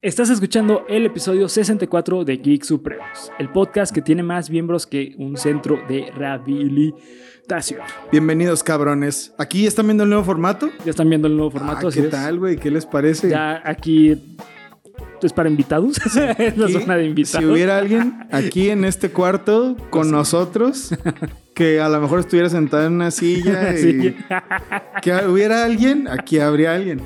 Estás escuchando el episodio 64 de Geek Supremos, el podcast que tiene más miembros que un centro de rehabilitación. Bienvenidos, cabrones. ¿Aquí están viendo el nuevo formato? Ya están viendo el nuevo formato, Ah, ¿Qué es. tal, güey? ¿Qué les parece? Ya aquí es para invitados, es la zona de invitados. Si hubiera alguien aquí en este cuarto con nosotros, que a lo mejor estuviera sentado en una silla y Sí. que hubiera alguien, aquí habría alguien.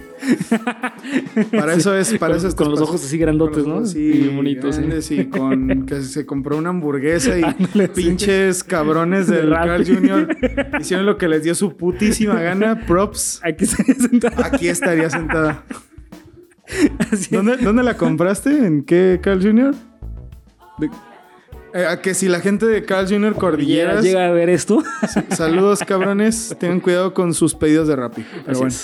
Para eso es, para con, eso es con los ojos así grandotes, ¿no? Sí, bonitos. sí. y con que se compró una hamburguesa y Ándale, sí. pinches cabrones De del. Carl Jr. hicieron lo que les dio su putísima gana. Props. Aquí se sentado. Aquí estaría sentada. Así. ¿Dónde, dónde la compraste? ¿En qué Carl Jr.? De- eh, a que si la gente de Carl Jr. Cordilleras, llega a ver esto. saludos cabrones, tengan cuidado con sus pedidos de Rappi. Pero bueno.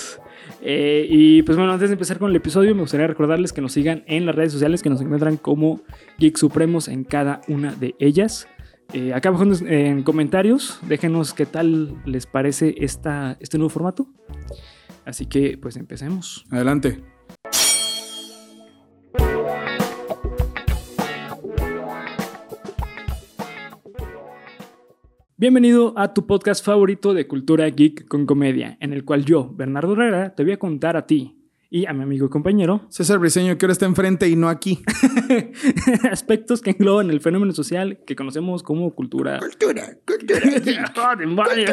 Eh, y pues bueno, antes de empezar con el episodio, me gustaría recordarles que nos sigan en las redes sociales, que nos encuentran como Geek Supremos en cada una de ellas. Eh, acá abajo en, en comentarios, déjenos qué tal les parece esta, este nuevo formato. Así que pues empecemos. Adelante. Bienvenido a tu podcast favorito de cultura geek con comedia, en el cual yo, Bernardo Herrera, te voy a contar a ti y a mi amigo y compañero César Briseño, que ahora está enfrente y no aquí. aspectos que engloban el fenómeno social que conocemos como cultura. Cultura, cultura. ¡Ah, demonios!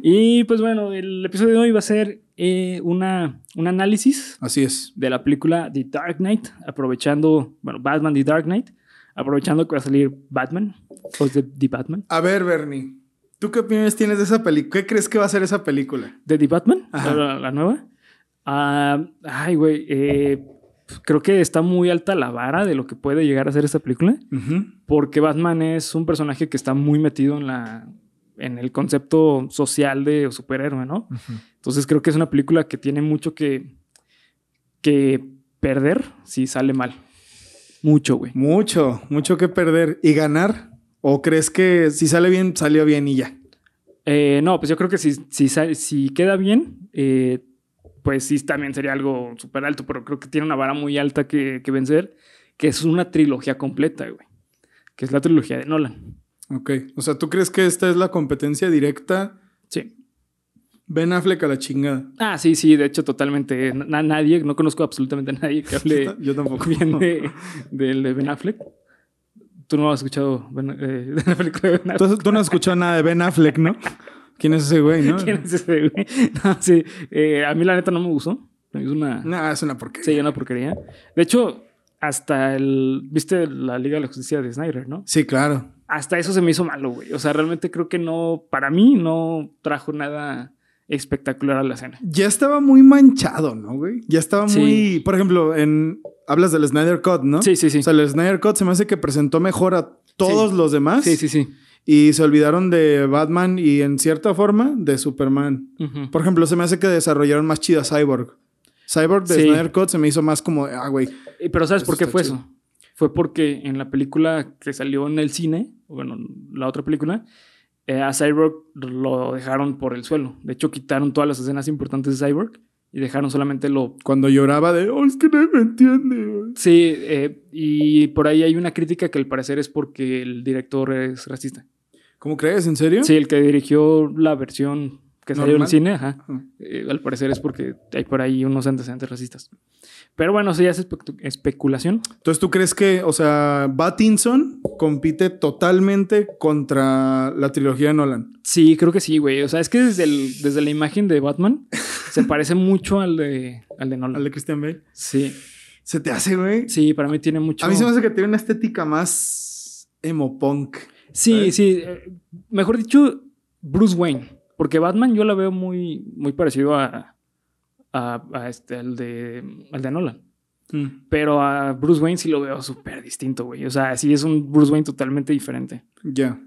y pues bueno, el episodio de hoy va a ser eh, una, un análisis Así es. de la película The Dark Knight, aprovechando, bueno, Batman The Dark Knight, aprovechando que va a salir Batman, o de The Batman. A ver, Bernie, ¿tú qué opiniones tienes de esa película? ¿Qué crees que va a ser esa película? ¿De The Batman? Ajá. La, la nueva. Ah, ay, güey, eh, creo que está muy alta la vara de lo que puede llegar a ser esta película. Porque Batman es un personaje que está muy metido en la en el concepto social de superhéroe, ¿no? Entonces creo que es una película que tiene mucho que que perder si sale mal. Mucho, güey. Mucho, mucho que perder. ¿Y ganar? ¿O crees que si sale bien, salió bien y ya? Eh, no, pues yo creo que si, si, si queda bien, eh, pues sí también sería algo súper alto, pero creo que tiene una vara muy alta que, que vencer, que es una trilogía completa, güey. Que es la trilogía de Nolan. Ok. O sea, ¿tú crees que esta es la competencia directa? Ben Affleck a la chingada. Ah, sí, sí, de hecho, totalmente. Na- nadie, no conozco absolutamente a nadie que hable Yo tampoco. bien de, de Ben Affleck. Tú no has escuchado Ben- eh, de la película de Ben Affleck. Tú, tú no has escuchado nada de Ben Affleck, ¿no? ¿Quién es ese güey, no? ¿Quién es ese güey? No, sí. Eh, a mí la neta no me gustó. Es una... Nah, es una porquería. Sí, una porquería. De hecho, hasta el... ¿Viste la Liga de la Justicia de Snyder, no? Sí, claro. Hasta eso se me hizo malo, güey. O sea, realmente creo que no... Para mí no trajo nada espectacular a la escena. Ya estaba muy manchado, ¿no, güey? Ya estaba Sí. muy... Por ejemplo, en... Hablas del Snyder Cut, ¿no? Sí, sí, sí. O sea, el Snyder Cut se me hace que presentó mejor a todos Sí. los demás. Sí, sí, sí. Y se olvidaron de Batman y en cierta forma de Superman. Por ejemplo, se me hace que desarrollaron más chida Cyborg. Cyborg de Sí. Snyder Cut se me hizo más como, ah, güey. Eh, Pero ¿sabes por qué fue chido. eso? Fue porque en la película que salió en el cine, bueno, la otra película, eh, a Cyborg lo dejaron por el suelo. De hecho, quitaron todas las escenas importantes de Cyborg y dejaron solamente lo... Cuando lloraba de, oh, es que nadie me entiende. güey". Sí, eh, y por ahí hay una crítica que al parecer es porque el director es racista. ¿Cómo crees? ¿En serio? Sí, el que dirigió la versión que salió en el cine, ajá. Eh, al parecer es porque hay por ahí unos antecedentes racistas. Pero bueno, eso ya es espe- especulación. Entonces, ¿tú crees que, o sea, Battinson compite totalmente contra la trilogía de Nolan? Sí, creo que sí, güey. O sea, es que desde, el- desde la imagen de Batman se parece mucho al de, al de Nolan. Al de Christian Bale. Sí, ¿Se te hace, güey? sí, para mí tiene mucho. A mí se me hace que tiene una estética más emo punk. Sí, sí. eh, mejor dicho, Bruce Wayne. Porque Batman yo la veo muy, muy parecido a, a, a este, al, de, al de Nolan. Mm. Pero a Bruce Wayne sí lo veo súper distinto, güey. O sea, sí es un Bruce Wayne totalmente diferente. Ya.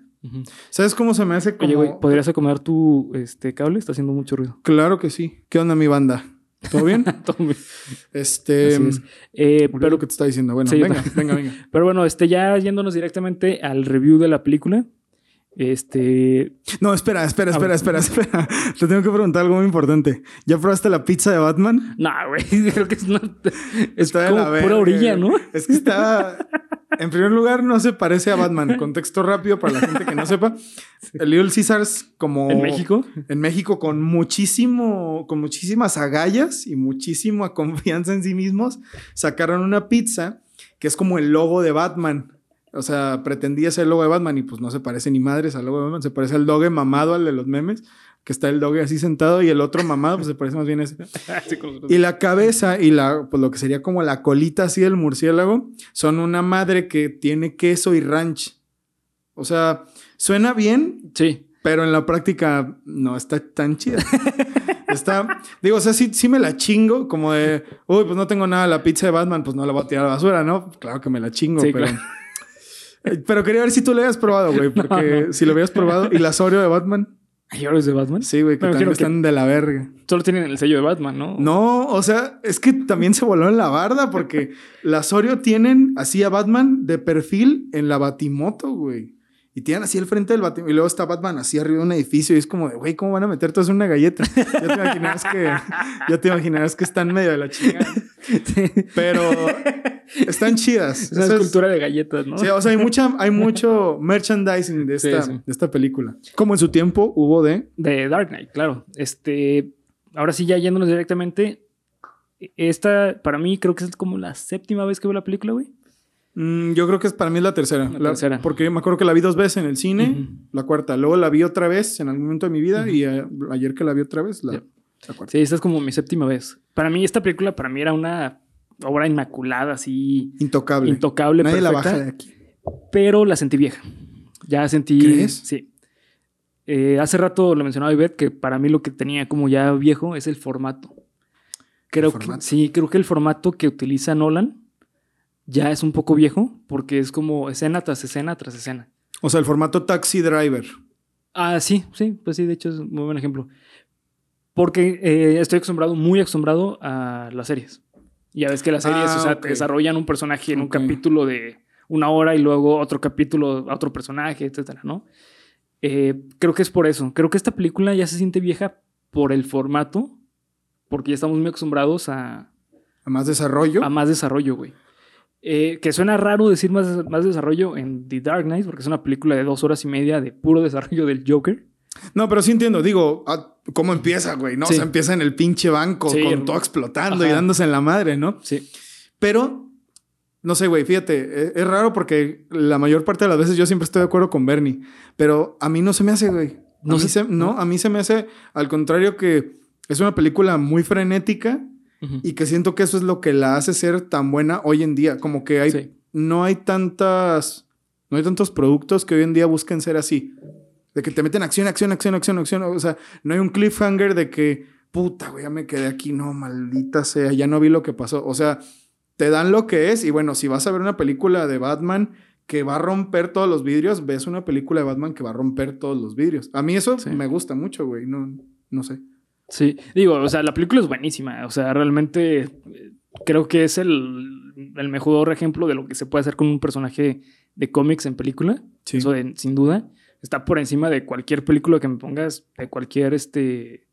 ¿Sabes cómo se me hace como... Oye, güey, ¿podrías acomodar tu este, cable? Está haciendo mucho ruido. Claro que sí. ¿Qué onda, mi banda? ¿Todo bien? Todo bien. este... Es. Eh, Pero pero lo que te está diciendo. Bueno, Sí, venga, venga, venga. Pero bueno, este, ya yéndonos directamente al review de la película. Este. No, espera, espera, espera, ver. espera, espera. Te tengo que preguntar algo muy importante. ¿Ya probaste la pizza de Batman? No, güey. Creo que es, una, es Está como la pura orilla. ¿no? Es que está. En primer lugar, no se parece a Batman. Contexto rápido para la gente que no sepa. El Little Caesars, como. En México. En México, con muchísimo. Con muchísimas agallas y muchísima confianza en sí mismos, sacaron una pizza que es como el logo de Batman. O sea, pretendía ser el logo de Batman y pues no se parece ni madres al logo de Batman. Se parece al doge mamado, al de los memes, que está el doge así sentado y el otro mamado, pues se parece más bien a ese. Y la cabeza y la, pues lo que sería como la colita así del murciélago son una madre que tiene queso y ranch. O sea, suena bien, Sí. pero en la práctica no está tan chida. Está, digo, o sea, sí, sí me la chingo, como de, uy, pues no tengo nada, la pizza de Batman, pues no la voy a tirar a la basura, ¿no? Claro que me la chingo, Sí, pero. claro. Pero quería ver si tú lo habías probado, güey, porque No. si lo habías probado. Y la Oreo de Batman, ¿Hay oros de Batman? sí, güey, que Pero también que- están de la verga. Solo tienen el sello de Batman, ¿no? No, o sea, es que también se voló en la barda porque las Oreo tienen así a Batman de perfil en la Batimoto, güey. Y tienen así el frente del Batimoto. Y luego está Batman así arriba de un edificio. Y es como de, güey, ¿cómo van a meter todo eso en una galleta? Ya te imaginarás que, ya te imaginarás que están medio de la chingada. Sí. Pero están chidas. Es una Eso es- escultura de galletas, ¿no? Sí, o sea, hay, mucha, hay mucho merchandising de Sí, esta, sí. de esta película. Como en su tiempo hubo de... De Dark Knight, claro. Este, ahora sí, ya yéndonos directamente. Esta, para mí, creo que es como la séptima vez que veo la película, güey. Mm, yo creo que es, para mí es la tercera. La La- tercera. Porque me acuerdo que la vi dos veces en el cine, Ujú. la cuarta. Luego la vi otra vez en algún momento de mi vida Ujú. y eh, ayer que la vi otra vez, la, Ya. la cuarta. Sí, esta es como mi séptima vez. Para mí, esta película, para mí era una obra inmaculada, así, Intocable. intocable, Nadie la perfecta, baja de aquí. pero la sentí vieja. Ya sentí... ¿Crees? Sí. Eh, hace rato lo mencionaba Ivette, que para mí lo que tenía como ya viejo es el formato. Creo ¿El formato? que sí, creo que el formato que utiliza Nolan ya es un poco viejo, porque es como escena tras escena tras escena. O sea, el formato Taxi Driver. Ah, sí, sí, pues sí, de hecho es un muy buen ejemplo. Porque eh, estoy acostumbrado, muy acostumbrado a las series. Ya ves que las series, Ah, o sea, te desarrollan un personaje en un capítulo de una hora y luego otro capítulo a otro personaje, etcétera, ¿no? Eh, creo que es por eso. Creo que esta película ya se siente vieja por el formato, porque ya estamos muy acostumbrados a, A más desarrollo. a más desarrollo, güey. Eh, que suena raro decir más, más desarrollo en The Dark Knight, porque es una película de dos horas y media de puro desarrollo del Joker. No, pero sí entiendo. Digo, ah, ¿cómo empieza, güey? ¿No? Sí. O sea, empieza en el pinche banco Sí, con todo explotando y dándose en la madre, ¿no? Sí. Pero, no sé, güey, fíjate, e- es, raro porque la mayor parte de las veces yo siempre estoy de acuerdo con Bernie, pero a mí no se me hace, güey. No se- se, no, a mí se me hace al contrario que es una película muy frenética Y que siento que eso es lo que la hace ser tan buena hoy en día. Como que hay, Sí. no hay tantas, no hay tantos productos que hoy en día busquen ser así. De que te meten acción, acción, acción, acción, acción. O sea, no hay un cliffhanger de que, puta, güey, ya me quedé aquí. No, maldita sea, ya no vi lo que pasó. O sea, te dan lo que es. Y bueno, si vas a ver una película de Batman que va a romper todos los vidrios, ves una película de Batman que va a romper todos los vidrios. A mí eso Sí. me gusta mucho, güey. No, no sé. Sí, digo, o sea, la película es buenísima. O sea, realmente eh, creo que es el, el mejor ejemplo de lo que se puede hacer con un personaje de cómics en película. Sí. Eso de- sin duda. Está por encima de cualquier película que me pongas, de cualquier este,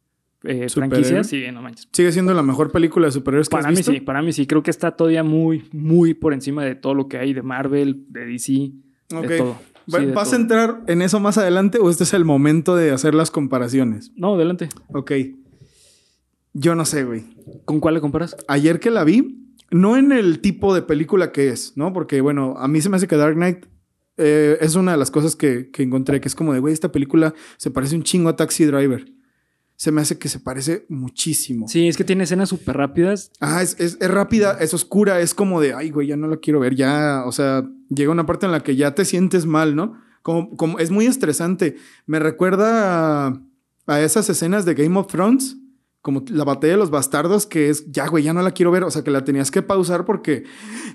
eh, franquicia. Sí, no manches. Sigue siendo la mejor película de superhéroes que Para has mí sí, para mí sí. Creo que está todavía muy, muy por encima de todo lo que hay de Marvel, de DC, Ok. de todo. Sí, ¿Vas a entrar en eso más adelante o este es el momento de hacer las comparaciones? No, adelante. Ok. Yo no sé, güey. ¿Con cuál le comparas? Ayer que la vi, no en el tipo de película que es, ¿no? Porque, bueno, a mí se me hace que Dark Knight eh, es una de las cosas que, que encontré, que es como de, güey, esta película se parece un chingo a Taxi Driver. Se me hace que se parece muchísimo. Sí, es que tiene escenas súper rápidas. Ah, es, es- es rápida, es oscura, es como de, ay, güey, ya no la quiero ver, ya, o sea, llega una parte en la que ya te sientes mal, ¿no? Como, como es muy estresante. Me recuerda a, a esas escenas de Game of Thrones, como la batalla de los bastardos, que es, ya, güey, ya no la quiero ver, o sea, que la tenías que pausar porque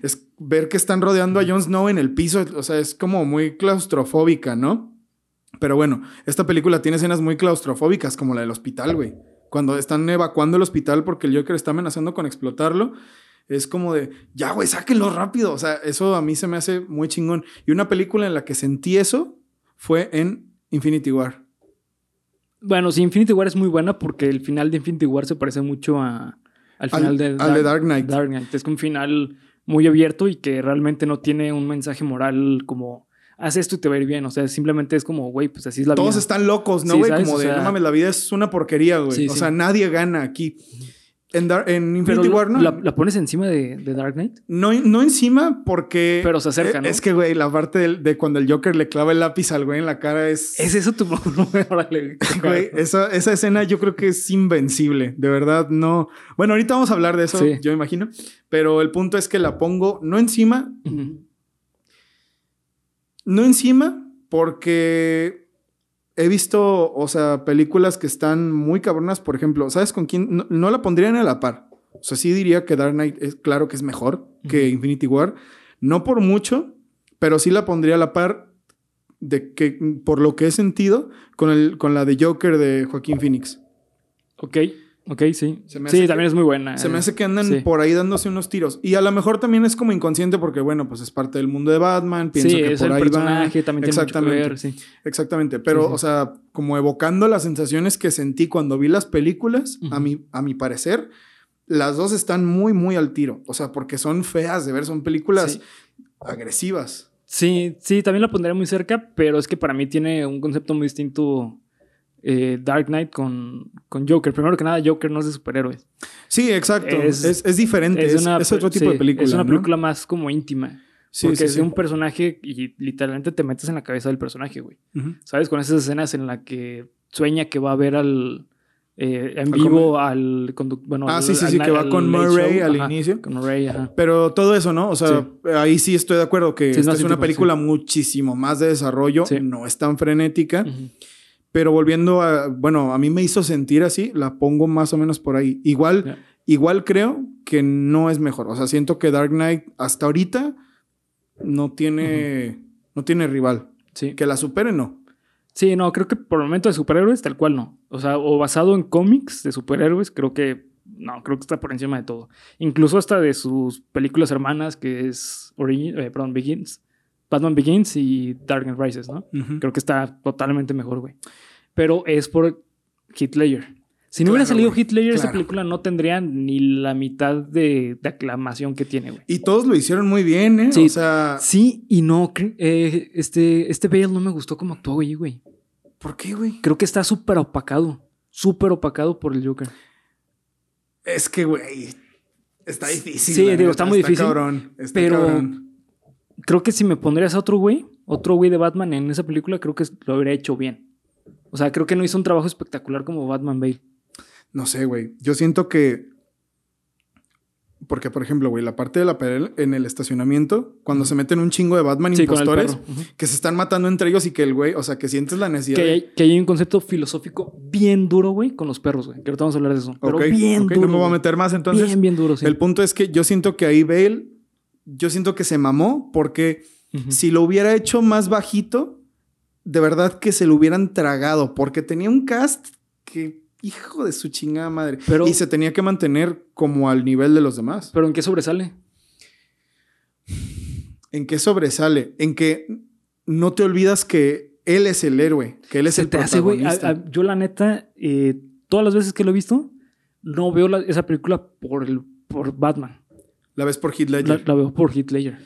es ver que están rodeando a Jon Snow en el piso, o sea, es como muy claustrofóbica, ¿no? Pero bueno, esta película tiene escenas muy claustrofóbicas, como la del hospital, güey. Cuando están evacuando el hospital porque el Joker está amenazando con explotarlo, es como de, ya, güey, sáquenlo rápido. O sea, eso a mí se me hace muy chingón. Y una película en la que sentí eso fue en Infinity War. Bueno, sí, Infinity War es muy buena porque el final de Infinity War se parece mucho a, al final Al, de, al de Dark Knight. Dark Knight. Es un final muy abierto y que realmente no tiene un mensaje moral como haz esto y te va a ir bien. O sea, simplemente es como, güey, pues así es la Todos vida. están locos, ¿no, güey? como O de, no mames, la vida es una porquería, güey. Sí, o sí. sea, nadie gana aquí. En, en Infinity War, ¿no? la, la pones encima de, de Dark Knight. No, no encima porque... Pero se acerca, ¿no? Es que, güey, la parte de, cuando el Joker le clava el lápiz al güey en la cara es... ¿Es eso tu Órale. Güey, esa, esa escena yo creo que es invencible. De verdad, no... Bueno, ahorita vamos a hablar de eso, Sí. yo imagino. Pero el punto es que la pongo no encima, no encima porque he visto, o sea, películas que están muy cabronas. Por ejemplo, ¿sabes con quién? No, no la pondrían a la par. O sea, sí diría que Dark Knight es claro que es mejor que. Infinity War. No por mucho, pero sí la pondría a la par de que, por lo que he sentido, con, el, con la de Joker de Joaquín Phoenix. Ok, ok, sí. Se me Sí, también es muy buena. Se me eh. hace que andan Sí. por ahí dándose unos tiros. Y a lo mejor también es como inconsciente porque, bueno, pues es parte del mundo de Batman. Pienso sí, que es por el ahí personaje, también tiene mucho que Exactamente. ver, sí. Exactamente, pero, o sea, como evocando las sensaciones que sentí cuando vi las películas, a, mi, a mi parecer, las dos están muy, muy al tiro. O sea, porque son feas de ver, son películas agresivas. Sí, sí, también la pondría muy cerca, pero es que para mí tiene un concepto muy distinto eh, Dark Knight con, con Joker. Primero que nada, Joker no es de superhéroes. Sí, exacto. Es, Es- es, diferente, es, es otro tipo sí, de película. Es una ¿no? película más como íntima. Sí, porque sí, es de un personaje y literalmente te metes en la cabeza del personaje, güey. ¿Sabes? Con esas escenas en las que sueña que va a ver al. eh, en Al vivo al conductor. Bueno, Ah, al- sí, sí, sí, al- que va al con Murray show. al Ajá, inicio. Con Murray, ajá. Pero todo eso, ¿no? O sea, ahí sí estoy de acuerdo que Sí, esta es una película muchísimo más de desarrollo, Sí. no es tan frenética. Ujú. Pero volviendo a, bueno, a mí me hizo sentir así, la pongo más o menos por ahí. Igual, igual creo que no es mejor. O sea, siento que Dark Knight hasta ahorita no tiene, no tiene rival. Sí. Que la supere, no. Sí, no, creo que por el momento de superhéroes, tal cual no. O sea, o basado en cómics de superhéroes, creo que. No, creo que está por encima de todo. Incluso hasta de sus películas hermanas, que es Origin, eh, perdón, Begins. Batman Begins y Dark Knight Rises, ¿no? Creo que está totalmente mejor, güey. Pero es por Ledger. Si no Claro, hubiera salido güey. Esa Claro. película no tendría ni la mitad de, de aclamación que tiene, güey. Y todos lo hicieron muy bien, ¿eh? Sí. O sea, Sí y no. eh, este, este Bale no me gustó como actuó, güey, güey. ¿por qué, güey? Creo que está súper opacado. Súper opacado por el Joker. Es que, güey, está difícil. Sí, digo, neta, está muy difícil, cabrón, está pero- cabrón. Creo que si me pondrías a otro güey, otro güey de Batman en esa película, creo que lo habría hecho bien. O sea, creo que no hizo un trabajo espectacular como Batman Bale. No sé, güey. Yo siento que. Porque, por ejemplo, güey, la parte de la pelea en el estacionamiento, cuando se meten un chingo de Batman Sí, impostores, perro. Ujú. que se están matando entre ellos y que el güey, o sea, que sientes la necesidad. Que de- hay, que hay un concepto filosófico bien duro, güey, con los perros, güey. Que ahorita vamos a hablar de eso. Pero Ok, bien ok, duro. no me voy a meter más entonces. bien, bien duro, sí. El punto es que yo siento que ahí Bale, yo siento que se mamó porque si lo hubiera hecho más bajito, de verdad que se lo hubieran tragado, porque tenía un cast que, hijo de su chingada madre, Pero- y se tenía que mantener como al nivel de los demás. Pero ¿en qué sobresale? ¿En qué sobresale? En que no te olvidas que él es el héroe, que él es Se el hace, protagonista. a- a- Yo, la neta, eh, todas las veces que lo he visto, no veo la- esa película por, el, por Batman. La ves por Heath La, Ledger. la veo por Heath Ledger.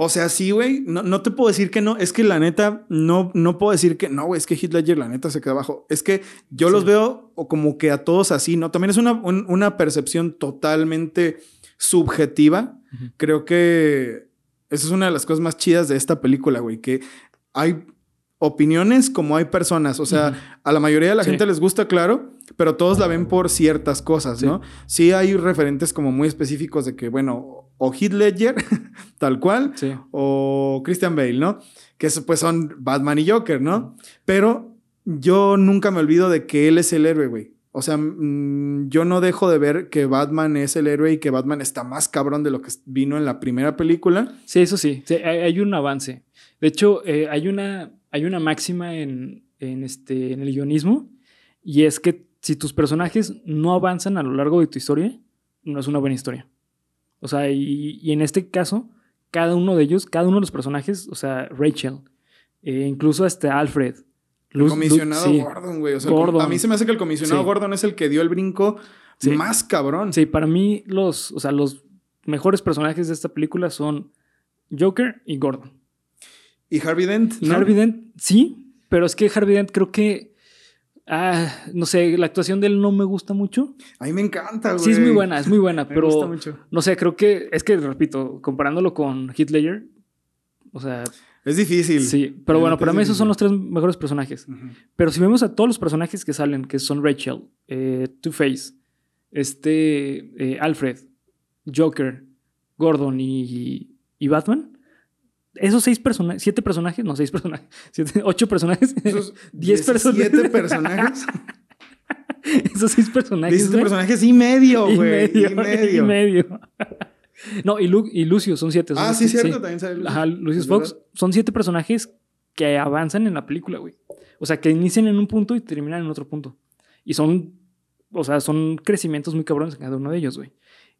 O sea, sí, güey. No, no te puedo decir que no. Es que la neta, no, no puedo decir que no, güey. Es que Heath Ledger, la neta, se queda abajo. Es que yo Sí. los veo o como que a todos así, ¿no? También es una, un- una percepción totalmente subjetiva. Creo que esa es una de las cosas más chidas de esta película, güey. Que hay opiniones como hay personas. O sea, a la mayoría de la Sí. gente les gusta, claro, pero todos la ven por ciertas cosas, Sí. ¿no? Sí hay referentes como muy específicos de que, bueno, o Heath Ledger, tal cual, Sí. o Christian Bale, ¿no? Que eso pues son Batman y Joker, ¿no? Pero yo nunca me olvido de que él es el héroe, güey. O sea, mm, yo no dejo de ver que Batman es el héroe y que Batman está más cabrón de lo que vino en la primera película. Sí, eso sí. Sí, hay un avance. De hecho, eh, hay, una, hay una máxima en, en, este, en el guionismo y es que si tus personajes no avanzan a lo largo de tu historia, no es una buena historia. O sea, y, y en este caso, cada uno de ellos, cada uno de los personajes, o sea, Rachel, eh, incluso hasta Alfred, El Luz- comisionado Lu- sí. Gordon, güey. O sea, el- Gordon. a mí se me hace que el comisionado Sí. Gordon es el que dio el brinco Sí. más cabrón. Sí, para mí los, o sea, los mejores personajes de esta película son Joker y Gordon. Y Harvey Dent, ¿no? Harvey Dent, sí, pero es que Harvey Dent creo que, ah, no sé, la actuación de él no me gusta mucho. A mí me encanta, güey. Sí, es muy buena, es muy buena, Me gusta pero mucho. no sé, creo que, es que, repito, comparándolo con Ledger, o sea, Es difícil. sí, pero bueno, para mí esos son los tres mejores personajes. Pero si vemos a todos los personajes que salen, que son Rachel, eh, Two-Face, este, eh, Alfred, Joker, Gordon y, y Batman, esos seis personajes, siete personajes, no, seis personajes, siete- ocho personajes, Esos Diez personajes. 17 personajes. esos seis personajes. 17 güey, personajes y medio, y güey. medio, Y medio. y medio. no, y, Lu- y Lucio son siete. son Ah, sí, que- cierto. También sale Lucius. Ajá, Lucius Fox. verdad. Son siete personajes que avanzan en la película, güey. O sea, que inician en un punto y terminan en otro punto. Y son, o sea, son crecimientos muy cabrones en cada uno de ellos, güey.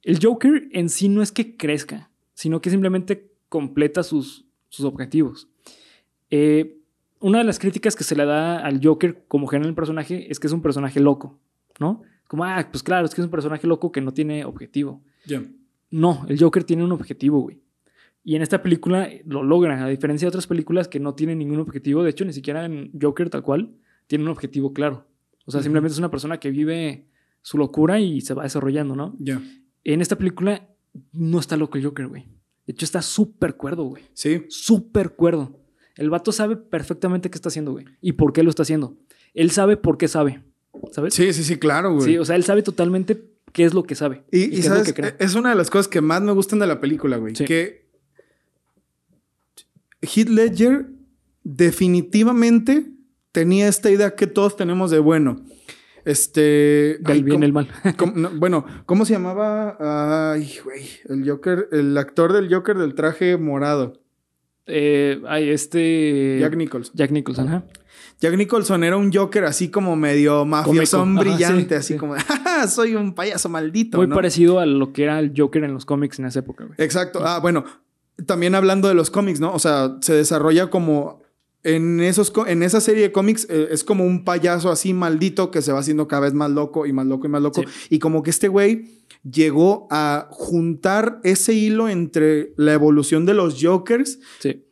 El Joker en sí no es que crezca, sino que simplemente completa sus, sus objetivos. Eh, una de las críticas que se le da al Joker como género del personaje es que es un personaje loco, ¿no? Como, ah, pues claro, es que es un personaje loco que no tiene objetivo. Ya. No, el Joker tiene un objetivo, güey. Y en esta película lo logra, a diferencia de otras películas que no tienen ningún objetivo. De hecho, ni siquiera en Joker tal cual tiene un objetivo claro. O sea, Ujú. simplemente es una persona que vive su locura y se va desarrollando, ¿no? Ya. En esta película no está loco el Joker, güey. De hecho, está súper cuerdo, güey. Sí. Súper cuerdo. El vato sabe perfectamente qué está haciendo, güey. Y por qué lo está haciendo. Él sabe por qué sabe. ¿Sabes? Sí, sí, sí, claro, güey. Sí, o sea, él sabe totalmente qué es lo que sabe. Y, qué y es lo sabes, que cree. es una de las cosas que más me gustan de la película, güey. Sí. Que Heath Ledger definitivamente tenía esta idea que todos tenemos de bueno. Este. Del bien y ¿cómo- el mal. cómo- no, bueno, ¿cómo se llamaba? Ay, güey. El Joker, el actor del Joker del traje morado. Eh, ay, este. Jack Nicholson. Jack Nicholson, ajá. Jack Nicholson era un Joker así como medio mafiosón Cómico. Ajá, brillante, sí, así sí. como, "Ja, ja, soy un payaso maldito. Muy ¿no? parecido a lo que era el Joker en los cómics en esa época, güey. Exacto. Ah, bueno, también hablando de los cómics, ¿no? O sea, se desarrolla como en, esos, en esa serie de cómics eh, es como un payaso así maldito que se va haciendo cada vez más loco y más loco y más loco. Sí. Y como que este güey llegó a juntar ese hilo entre la evolución de los Jokers Sí.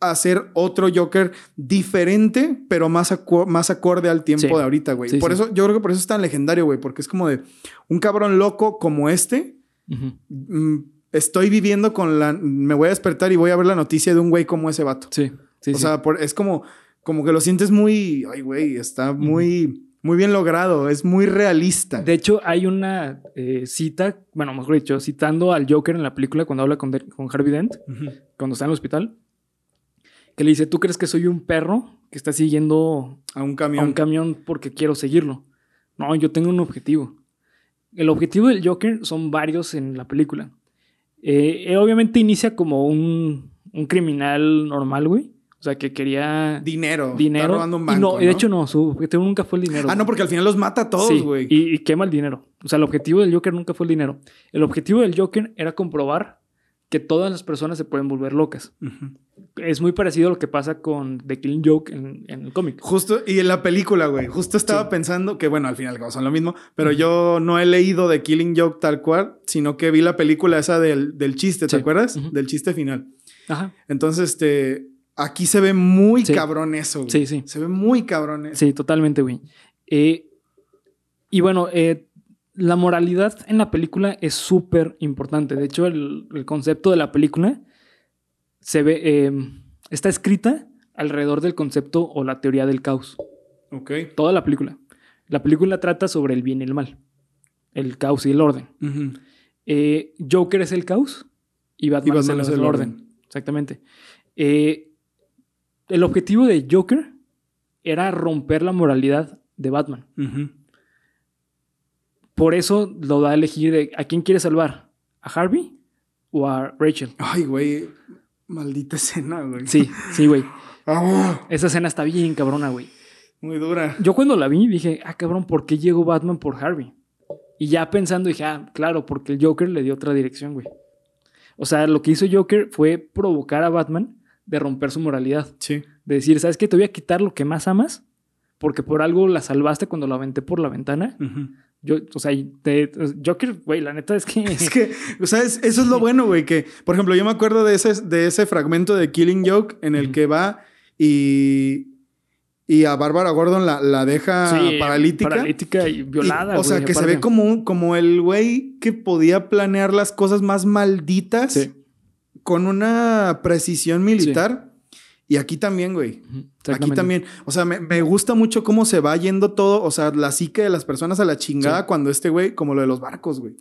a hacer otro Joker diferente, pero más, acu- más acorde al tiempo Sí. de ahorita, güey. Sí, por sí. eso, yo creo que por eso es tan legendario, güey, porque es como de un cabrón loco como este. Mm, Estoy viviendo con la. Me voy a despertar y voy a ver la noticia de un güey como ese vato. Sí. Sí, o sí. sea, por- es como, como que lo sientes muy. Ay, güey, está muy, muy bien logrado. Es muy realista. De hecho, hay una eh, cita, bueno, mejor dicho, citando al Joker en la película cuando habla con, De- con Harvey Dent, cuando está en el hospital, que le dice, ¿tú crees que soy un perro que está siguiendo A un a camión. un camión porque quiero seguirlo? No, yo tengo un objetivo. El objetivo del Joker son varios en la película. Eh, eh, obviamente inicia como un, un criminal normal, güey. O sea, que quería dinero. dinero. Está robando un Y banco. no, y de ¿no? hecho no, su objetivo nunca fue el dinero. Ah, no, porque al final los mata a todos, Sí, güey. y, y quema el dinero. O sea, el objetivo del Joker nunca fue el dinero. El objetivo del Joker era comprobar que todas las personas se pueden volver locas. Es muy parecido a lo que pasa con The Killing Joke en, en el cómic. Justo, y en la película, güey, justo estaba Sí. pensando que, bueno, al final son lo mismo, pero yo no he leído de Killing Joke tal cual, sino que vi la película esa del, del chiste, ¿te Sí. acuerdas? Del chiste final. Ajá. Entonces, este, aquí se ve muy Sí. cabrón eso. güey. Sí, sí. Se ve muy cabrón eso. Sí, totalmente, güey. Eh, y bueno, eh, la moralidad en la película es súper importante. De hecho, el, el concepto de la película se ve, eh, está escrita alrededor del concepto o la teoría del caos. Ok. Toda la película. La película trata sobre el bien y el mal, el caos y el orden. Eh, Joker es el caos y Batman, Y Batman es el orden. orden. Exactamente. Eh, el objetivo de Joker era romper la moralidad de Batman. Por eso lo da a elegir de a quién quiere salvar, a Harvey o a Rachel. Ay, güey, maldita escena, güey. Sí, sí, güey. Ah, Esa escena está bien cabrona, güey. muy dura. Yo cuando la vi dije, ah, cabrón, ¿por qué llegó Batman por Harvey? Y ya pensando dije, ah, claro, porque el Joker le dio otra dirección, güey. O sea, lo que hizo Joker fue provocar a Batman de romper su moralidad. Sí. De decir, ¿sabes qué? Te voy a quitar lo que más amas porque por algo la salvaste cuando la aventé por la ventana. Yo, o sea, te, Joker, güey, la neta es que... Es que, o sea, es- eso es lo bueno, güey, que, por ejemplo, yo me acuerdo de ese, de ese fragmento de Killing Joke en el que va y, y a Bárbara Gordon la, la deja Sí, paralítica. Paralítica y violada. Y, o sea, que se ve como, como el güey que podía planear las cosas más malditas Sí. Con una precisión militar. Y aquí también, güey. Aquí también. O sea, me, me gusta mucho cómo se va yendo todo. O sea, la psique de las personas a la chingada Sí. cuando este güey, como lo de los barcos, güey.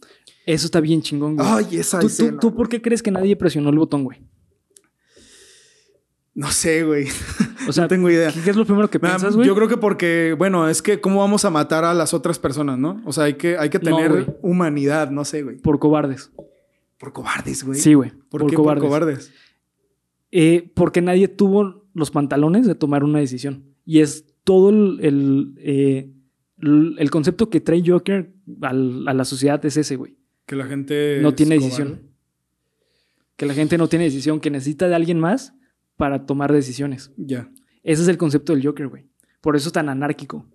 Eso está bien chingón, güey. Ay, esa ¿Tú, tú, escena, tú por qué crees que nadie presionó el botón, güey? No sé, güey. O sea, no tengo idea. ¿qué, es lo primero que Ah, piensas, güey? Yo creo que porque, bueno, es que cómo vamos a matar a las otras personas, ¿no? O sea, hay que, hay que tener humanidad, no sé, güey. Por cobardes. Por cobardes, güey. Sí, güey. ¿Por, por qué cobardes. por cobardes? Eh, porque nadie tuvo los pantalones de tomar una decisión. Y es todo el, el, eh, el concepto que trae Joker al- a la sociedad es ese, güey. Que la gente No tiene cobarde. decisión. Que la gente no tiene decisión, que necesita de alguien más para tomar decisiones. Ya. Ese es el concepto del Joker, güey. Por eso es tan anárquico.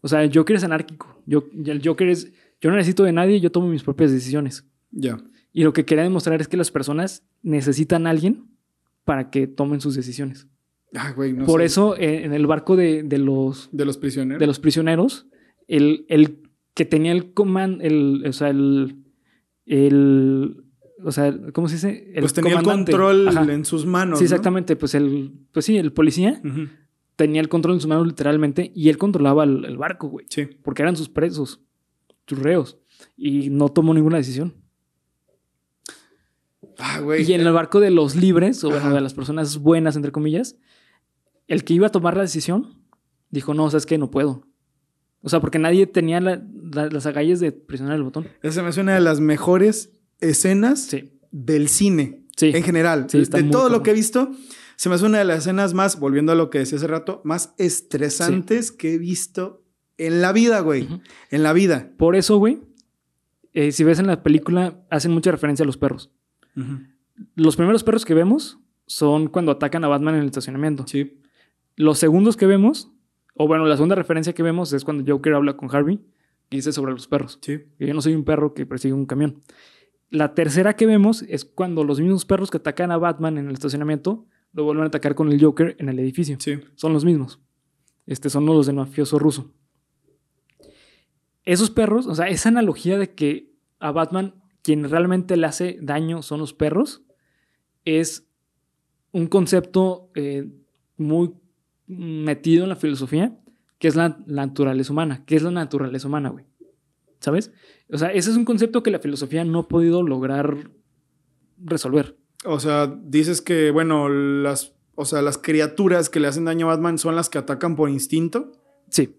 O sea, el Joker es anárquico. Yo, el Joker es, yo no necesito de nadie, yo tomo mis propias decisiones. Ya. Y lo que quería demostrar es que las personas necesitan a alguien para que tomen sus decisiones. Ah, güey, no Por sé. eso, eh, en el barco de, de los, De los prisioneros. de los prisioneros, el, el que tenía el comand, el, o sea, el, el, o sea, ¿cómo se dice? El pues tenía el control Ajá. en sus manos. Sí, ¿no? exactamente. Pues el, pues sí, el policía tenía el control en sus manos literalmente y él controlaba el, el barco, güey. Sí. Porque eran sus presos, sus reos. Y no tomó ninguna decisión. Ah, güey. Y en el barco de los libres, o bueno, de las personas buenas, entre comillas, el que iba a tomar la decisión dijo, no, sabes que no puedo. O sea, porque nadie tenía la- la- las agallas de presionar el botón. Esa me hace una de las mejores escenas Sí. del cine. Sí. En general. Sí, de todo lo que he visto, se me hace una de las escenas más, volviendo a lo que decía hace rato, más estresantes que he visto en la vida, güey. En la vida. Por eso, güey, eh, si ves en la película, hacen mucha referencia a los perros. Los primeros perros que vemos son cuando atacan a Batman en el estacionamiento. Sí. Los segundos que vemos, o bueno, la segunda referencia que vemos es cuando Joker habla con Harvey y dice sobre los perros. Sí. Que yo no soy un perro que persigue un camión. La tercera que vemos es cuando los mismos perros que atacan a Batman en el estacionamiento lo vuelven a atacar con el Joker en el edificio. Sí. Son los mismos. Este, son los del mafioso ruso. Esos perros, o sea, esa analogía de que a Batman quien realmente le hace daño son los perros, es un concepto eh, muy metido en la filosofía, que es la, la naturaleza humana. ¿Qué es la naturaleza humana, güey? ¿Sabes? O sea, ese es un concepto que la filosofía no ha podido lograr resolver. O sea, dices que, bueno, las, o sea, las criaturas que le hacen daño a Batman son las que atacan por instinto. Sí,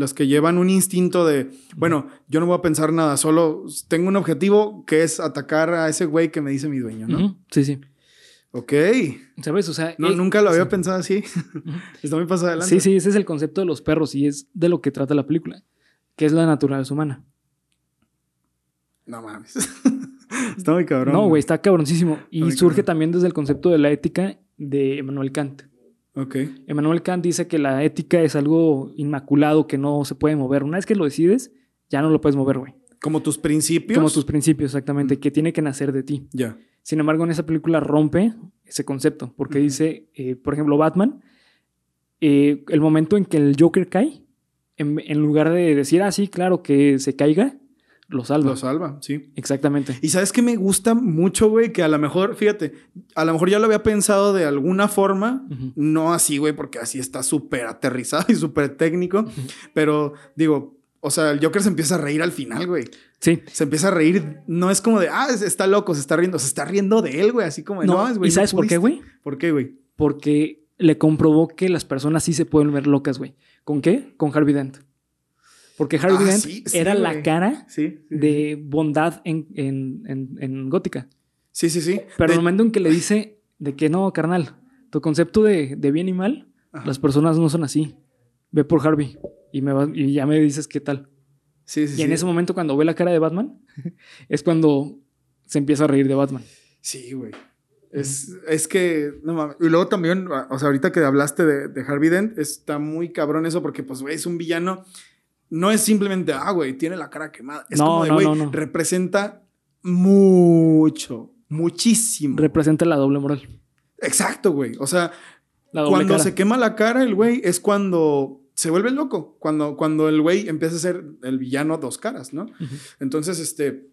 Las que llevan un instinto de, bueno, yo no voy a pensar nada, solo tengo un objetivo que es atacar a ese güey que me dice mi dueño, ¿no? Sí, sí. Ok. ¿Sabes? O sea, No, eh, nunca lo había sí. pensado así. Está muy pasado adelante. Sí, sí, ese es el concepto de los perros y es de lo que trata la película, que es la naturaleza humana. No mames. Está muy cabrón. No, güey, está cabroncísimo. Y surge cabrón. también desde el concepto de la ética de Emmanuel Kant. Ok. Emmanuel Kant dice que la ética es algo inmaculado que no se puede mover. Una vez que lo decides, ya no lo puedes mover, güey. Como tus principios. Como tus principios, exactamente, que tiene que nacer de ti. Ya. Sin embargo, en esa película rompe ese concepto, porque dice, eh, por ejemplo, Batman, eh, el momento en que el Joker cae, en, en lugar de decir, ah, sí, claro, que se caiga, lo salva. Lo salva, sí. Exactamente. Y sabes que me gusta mucho, güey, que a lo mejor, fíjate, a lo mejor ya lo había pensado de alguna forma, no así, güey, porque así está súper aterrizado y súper técnico, pero digo, o sea, el Joker se empieza a reír al final, güey. Sí. Se empieza a reír, no es como de, ah, es- está loco, se está riendo, se está riendo de él, güey, así como de, no, güey. ¿Y no sabes por qué, pudiste". güey? ¿Por qué, güey? Porque le comprobó que las personas sí se pueden ver locas, güey. ¿Con qué? Con Harvey Dent. Porque Harvey Ah, Dent sí, sí, era la cara Sí. de bondad en, en, en, en Gótica. Sí, sí, sí. Pero De- el momento en que le dice de que no, carnal, tu concepto de, de bien y mal, Ajá. las personas no son así. Ve por Harvey y, me vas- y ya me dices qué tal. Sí, sí, y en ese momento, cuando ve la cara de Batman, es cuando se empieza a reír de Batman. Sí, güey. Es, es que, no mames. Y luego también, o sea, ahorita que hablaste de, de Harvey Dent, está muy cabrón eso porque, pues, güey, es un villano. No es simplemente, ah, güey, tiene la cara quemada. Es No, como de, güey, no, no. representa mucho, muchísimo. Representa la doble moral. Exacto, güey. O sea, cuando cara. se quema la cara, el güey es cuando se vuelve loco. Cuando, cuando el güey empieza a ser el villano dos caras, ¿no? Entonces, este.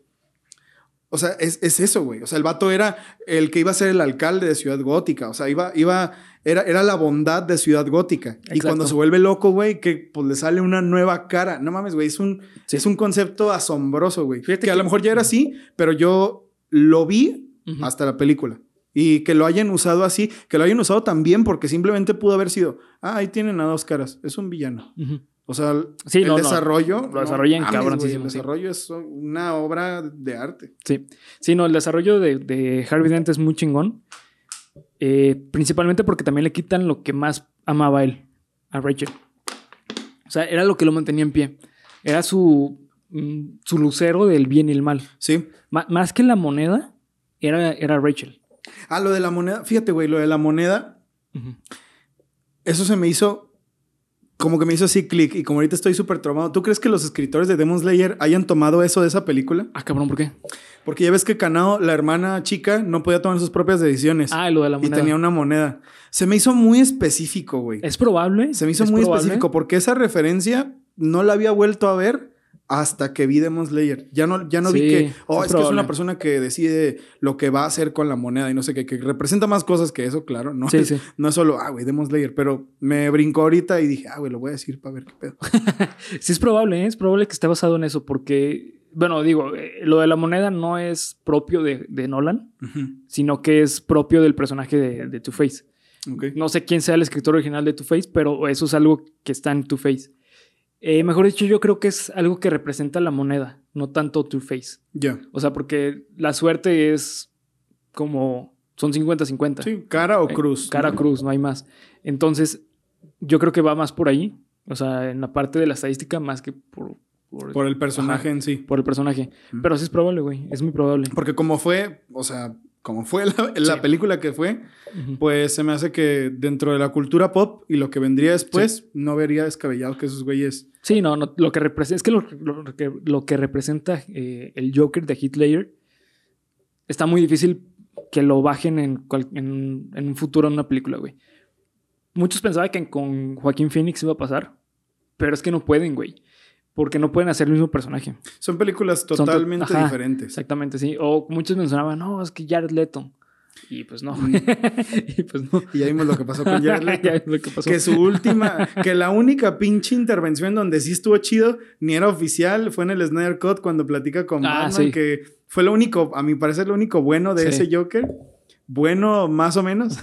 O sea, es, es eso, güey. O sea, el vato era el que iba a ser el alcalde de Ciudad Gótica. O sea, iba, iba, era, era la bondad de Ciudad Gótica. Y cuando se vuelve loco, güey, que pues le sale una nueva cara. No mames, güey. Es un, Sí. es un concepto asombroso, güey. Fíjate Que a que- lo mejor ya era así, pero yo lo vi hasta la película. Y que lo hayan usado así, que lo hayan usado también porque simplemente pudo haber sido, ah, ahí tienen a dos caras, es un villano. Ujú. O sea, Sí, el no, no, desarrollo. lo desarrollan güey, cabroncísimo, El sí. desarrollo es una obra de arte. Sí. Sí, no, el desarrollo de, de Harvey Dent es muy chingón. Eh, principalmente porque también le quitan lo que más amaba él, a Rachel. O sea, era lo que lo mantenía en pie. Era su, mm, su lucero del bien y el mal. Sí. Más que la moneda, era, era Rachel. Ah, lo de la moneda. Fíjate, güey, lo de la moneda, eso se me hizo. Como que me hizo así clic. Y como ahorita estoy súper traumado. ¿Tú crees que los escritores de Demon Slayer hayan tomado eso de esa película? Ah, cabrón, ¿por qué? Porque ya ves que Kanao, la hermana chica, no podía tomar sus propias decisiones. Ah, lo de la y moneda. tenía una moneda. Se me hizo muy específico, güey. Es probable. Se me hizo es muy probable. específico porque esa referencia no la había vuelto a ver hasta que vi Demon Slayer. Ya no, ya no vi que, oh, es es que es una persona que decide lo que va a hacer con la moneda y no sé qué, que representa más cosas que eso, claro. No, Sí, es, sí. no es solo, ah, güey, Demon Slayer, pero me brincó ahorita y dije, ah, güey, lo voy a decir para ver qué pedo. Sí, es probable, ¿eh? es probable que esté basado en eso, porque, bueno, digo, eh, lo de la moneda no es propio de, de Nolan, sino que es propio del personaje de, de Two-Face. Ok. No sé quién sea el escritor original de Two-Face, pero eso es algo que está en Two-Face. Eh, mejor dicho, yo creo que es algo que representa la moneda, no tanto Two-Face. Ya. O sea, porque la suerte es como. Son 50-50. Sí, cara o Eh, cruz. Cara ¿no? cruz, no hay más. Entonces, yo creo que va más por ahí. O sea, en la parte de la estadística, más que por, por, Por el personaje Ajá. en sí. por el personaje. Pero sí es probable, güey. Es muy probable. Porque como fue, o sea, como fue la, la Sí. película que fue, pues se me hace que dentro de la cultura pop y lo que vendría después, no vería descabellado que esos güeyes. Sí, no, no, lo que representa. Es que lo, lo que lo que representa eh, el Joker de Ledger está muy difícil que lo bajen en, cual- en, en un futuro en una película, güey. Muchos pensaban que con Joaquín Phoenix iba a pasar, pero es que no pueden, güey. Porque no pueden hacer el mismo personaje. Son películas to- totalmente ajá, diferentes. Exactamente, sí. O muchos mencionaban, no, es que Jared Leto. Y pues no. Y pues no. Y ya vimos lo que pasó con Jared Leto. Ya es lo que pasó. que su última, que la única pinche intervención donde sí estuvo chido, ni era oficial, fue en el Snyder Cut cuando platica con Ah, Batman, sí. que fue lo único, a mi parecer, lo único bueno de Sí. ese Joker. Bueno, más o menos,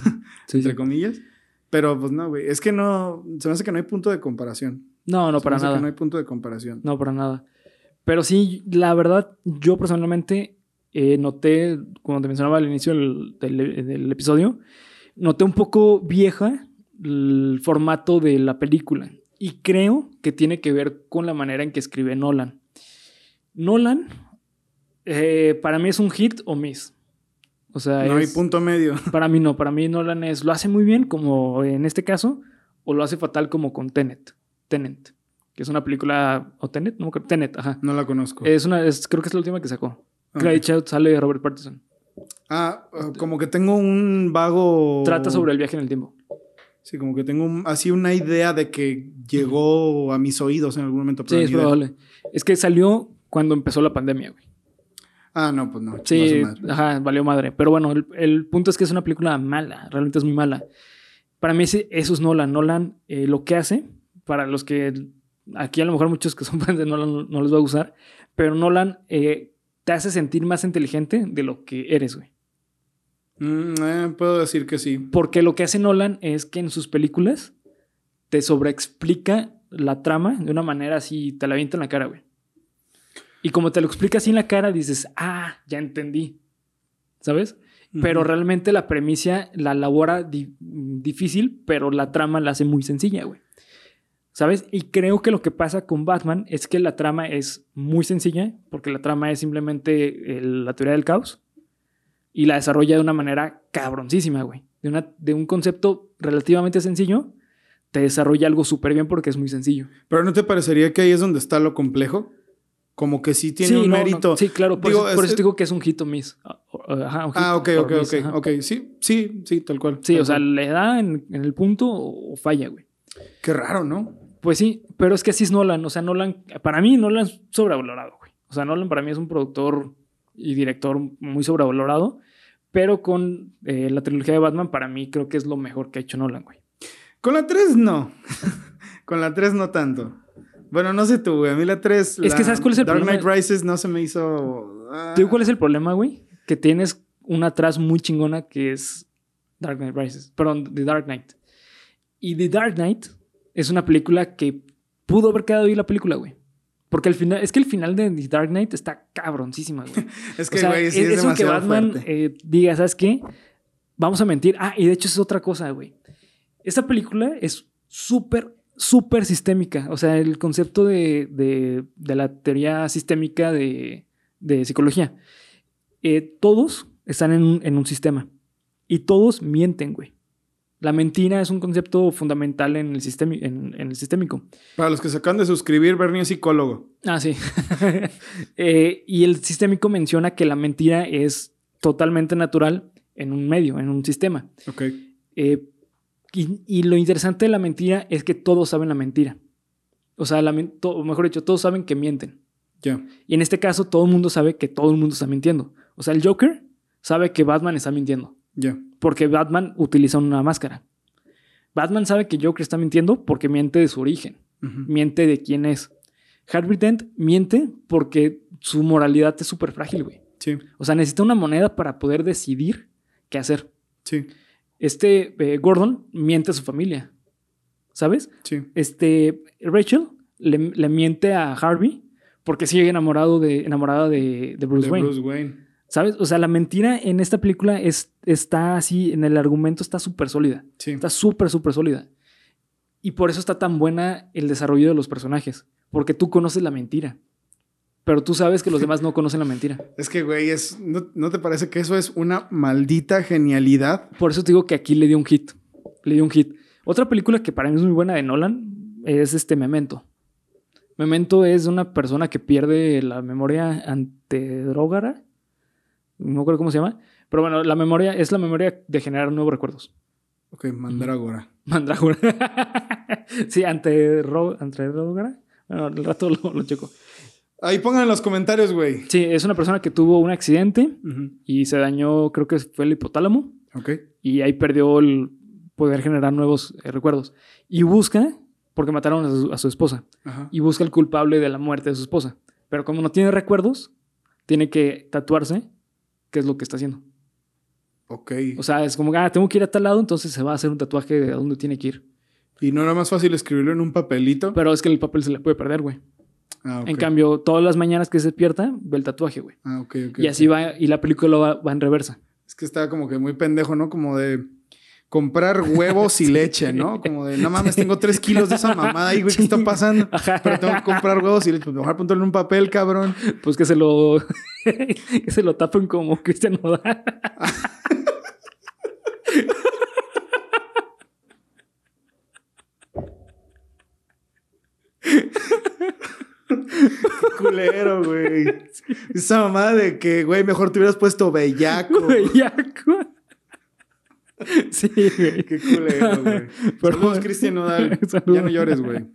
Sí, entre comillas. Pero pues no, güey. Es que no, se me hace que no hay punto de comparación. No, no, Se para nada. que no hay punto de comparación. No, para nada. Pero sí, la verdad, yo personalmente eh, noté, como te mencionaba al inicio del, del- del episodio, noté un poco vieja el formato de la película. Y creo que tiene que ver con la manera en que escribe Nolan. Nolan, eh, para mí es un hit o miss. O sea, No hay es- punto medio. para mí no. Para mí Nolan es, lo hace muy bien, como en este caso, o lo hace fatal, como con Tenet. Tenet, que es una película. ¿O Tenet? No me acuerdo. Tenet, ajá. No la conozco. Es una, es- creo que es la última que sacó. Ok. Que de hecho sale Robert Pattinson. Ah, uh, como que tengo un vago. Trata sobre el viaje en el tiempo. Sí, como que tengo un- así una idea de que llegó a mis oídos en algún momento. Sí, es probable. Es que salió cuando empezó la pandemia, güey. Ah, no, pues no. Sí, madre. ajá, valió madre. Pero bueno, el, el punto es que es una película mala, realmente es muy mala. Para mí ese- eso es Nolan. Nolan eh, lo que hace, para los que aquí a lo mejor muchos que son fans de Nolan no, no les va a gustar, pero Nolan eh, te hace sentir más inteligente de lo que eres, güey. Mm, eh, puedo decir que sí. Porque lo que hace Nolan es que en sus películas te sobreexplica la trama de una manera así, te la avienta en la cara, güey. Y como te lo explica así en la cara, dices, ah, ya entendí. ¿Sabes? Pero realmente la premisa la elabora di- difícil, pero la trama la hace muy sencilla, güey. ¿Sabes? Y creo que lo que pasa con Batman es que la trama es muy sencilla, porque la trama es simplemente el- la teoría del caos, y la desarrolla de una manera cabroncísima, güey. De, una, de un concepto relativamente sencillo, te desarrolla algo súper bien porque es muy sencillo. Pero ¿no te parecería que ahí es donde está lo complejo? Como que sí tiene un no, no. mérito. Sí, claro. Por, Digo, eso, por es- eso digo que es un hit o miss. Ah, Ajá, un hit Ah, ok, ok, miss, ok, ajá. ok. Sí, sí, sí, tal cual. Sí, tal o sea, le da en, en el punto o falla, güey. Qué raro, ¿no? Pues sí, pero es que así es Nolan. O sea, Nolan, para mí, Nolan es sobrevalorado, güey. O sea, Nolan para mí es un productor y director muy sobrevalorado. Pero con eh, la trilogía de Batman, para mí creo que es lo mejor que ha hecho Nolan, güey. Con la 3 no. Con la 3 no tanto. Bueno, no sé tú, güey. A mí la 3. Es que, ¿sabes cuál es el Dark problema? Knight Rises no se me hizo. ah. ¿Te digo cuál es el problema, güey? Que tienes una atrás muy chingona que es Dark Knight Rises. Perdón, The Dark Knight. Y The Dark Knight es una película que pudo haber quedado ahí la película, güey. Porque al final, es que el final de The Dark Knight está cabroncísima, güey. Es que, o sea, güey, sí es, eso que demasiado Batman eh, diga, ¿sabes qué? Vamos a mentir. Ah, y de hecho es otra cosa, güey. Esta película es súper, súper sistémica. O sea, el concepto de, de- de la teoría sistémica de, de psicología. Eh, todos están en un, en un sistema. Y todos mienten, güey. La mentira es un concepto fundamental en el, en- en el sistémico. Para los que se acaban de suscribir, Bernie es psicólogo. Ah, sí. Eh, y el sistémico menciona que la mentira es totalmente natural en un medio, en un sistema. Ok. Eh, y, y lo interesante de la mentira es que todos saben la mentira. O sea, la o mejor dicho, todos saben que mienten. Ya. Y en este caso, todo el mundo sabe que todo el mundo está mintiendo. O sea, el Joker sabe que Batman está mintiendo. Ya. Porque Batman utiliza una máscara. Batman sabe que Joker está mintiendo porque miente de su origen miente de quién es. Harvey Dent miente porque su moralidad es súper frágil, güey. Sí, O sea, necesita una moneda para poder decidir qué hacer. sí, Este eh, Gordon miente a su familia, ¿sabes? sí. Este Rachel le, le miente a Harvey porque sigue enamorado de, enamorada de, de Bruce De Wayne, Bruce Wayne. ¿Sabes? O sea, la mentira en esta película es, está así, en el argumento está súper sólida. Sí. Está súper, súper sólida. Y por eso está tan buena el desarrollo de los personajes. Porque tú conoces la mentira. Pero tú sabes que los demás no conocen la mentira. Es que, güey, es, ¿no, ¿no te parece que eso es una maldita genialidad? Por eso te digo que aquí le dio un hit. Le dio un hit. Otra película que para mí es muy buena de Nolan es este Memento. Memento es una persona que pierde la memoria antedrógara. No recuerdo cómo se llama. Pero bueno, la memoria es la memoria de generar nuevos recuerdos. Ok, Mandragora. Mandrágora. sí, ante Antedrógara. Bueno, al rato lo, lo checo. Ahí pongan en los comentarios, güey. Sí, es una persona que tuvo un accidente y se dañó, creo que fue el hipotálamo, Ok. y ahí perdió el poder generar nuevos eh, recuerdos. Y busca, porque mataron a su, a su esposa, Ajá. y busca el culpable de la muerte de su esposa. Pero como no tiene recuerdos, tiene que tatuarse qué es lo que está haciendo. Ok. O sea, es como, ah, tengo que ir a tal lado, entonces se va a hacer un tatuaje de a dónde tiene que ir. ¿Y no era más fácil escribirlo en un papelito? Pero es que el papel se le puede perder, güey. Ah. En cambio, todas las mañanas que se despierta, ve el tatuaje, güey. Ah, ok, ok. y así va, y la película va, va en reversa. Es que estaba como que muy pendejo, ¿no? Como de comprar huevos y leche, ¿no? Como de, no mames, tengo tres kilos de esa mamada ahí, güey, ¿qué está pasando? Pero tengo que comprar huevos y leche. Pues mejor apuntarlo en un papel, cabrón. Pues que se lo. que se lo tapen como Cristian Nodal. Culero, güey. Esa mamada de que, güey, mejor te hubieras puesto bellaco. Bellaco. Sí, güey. Qué culero, güey. Pero- Saludos, Cristian Nodal. Saludos. Ya no llores, güey.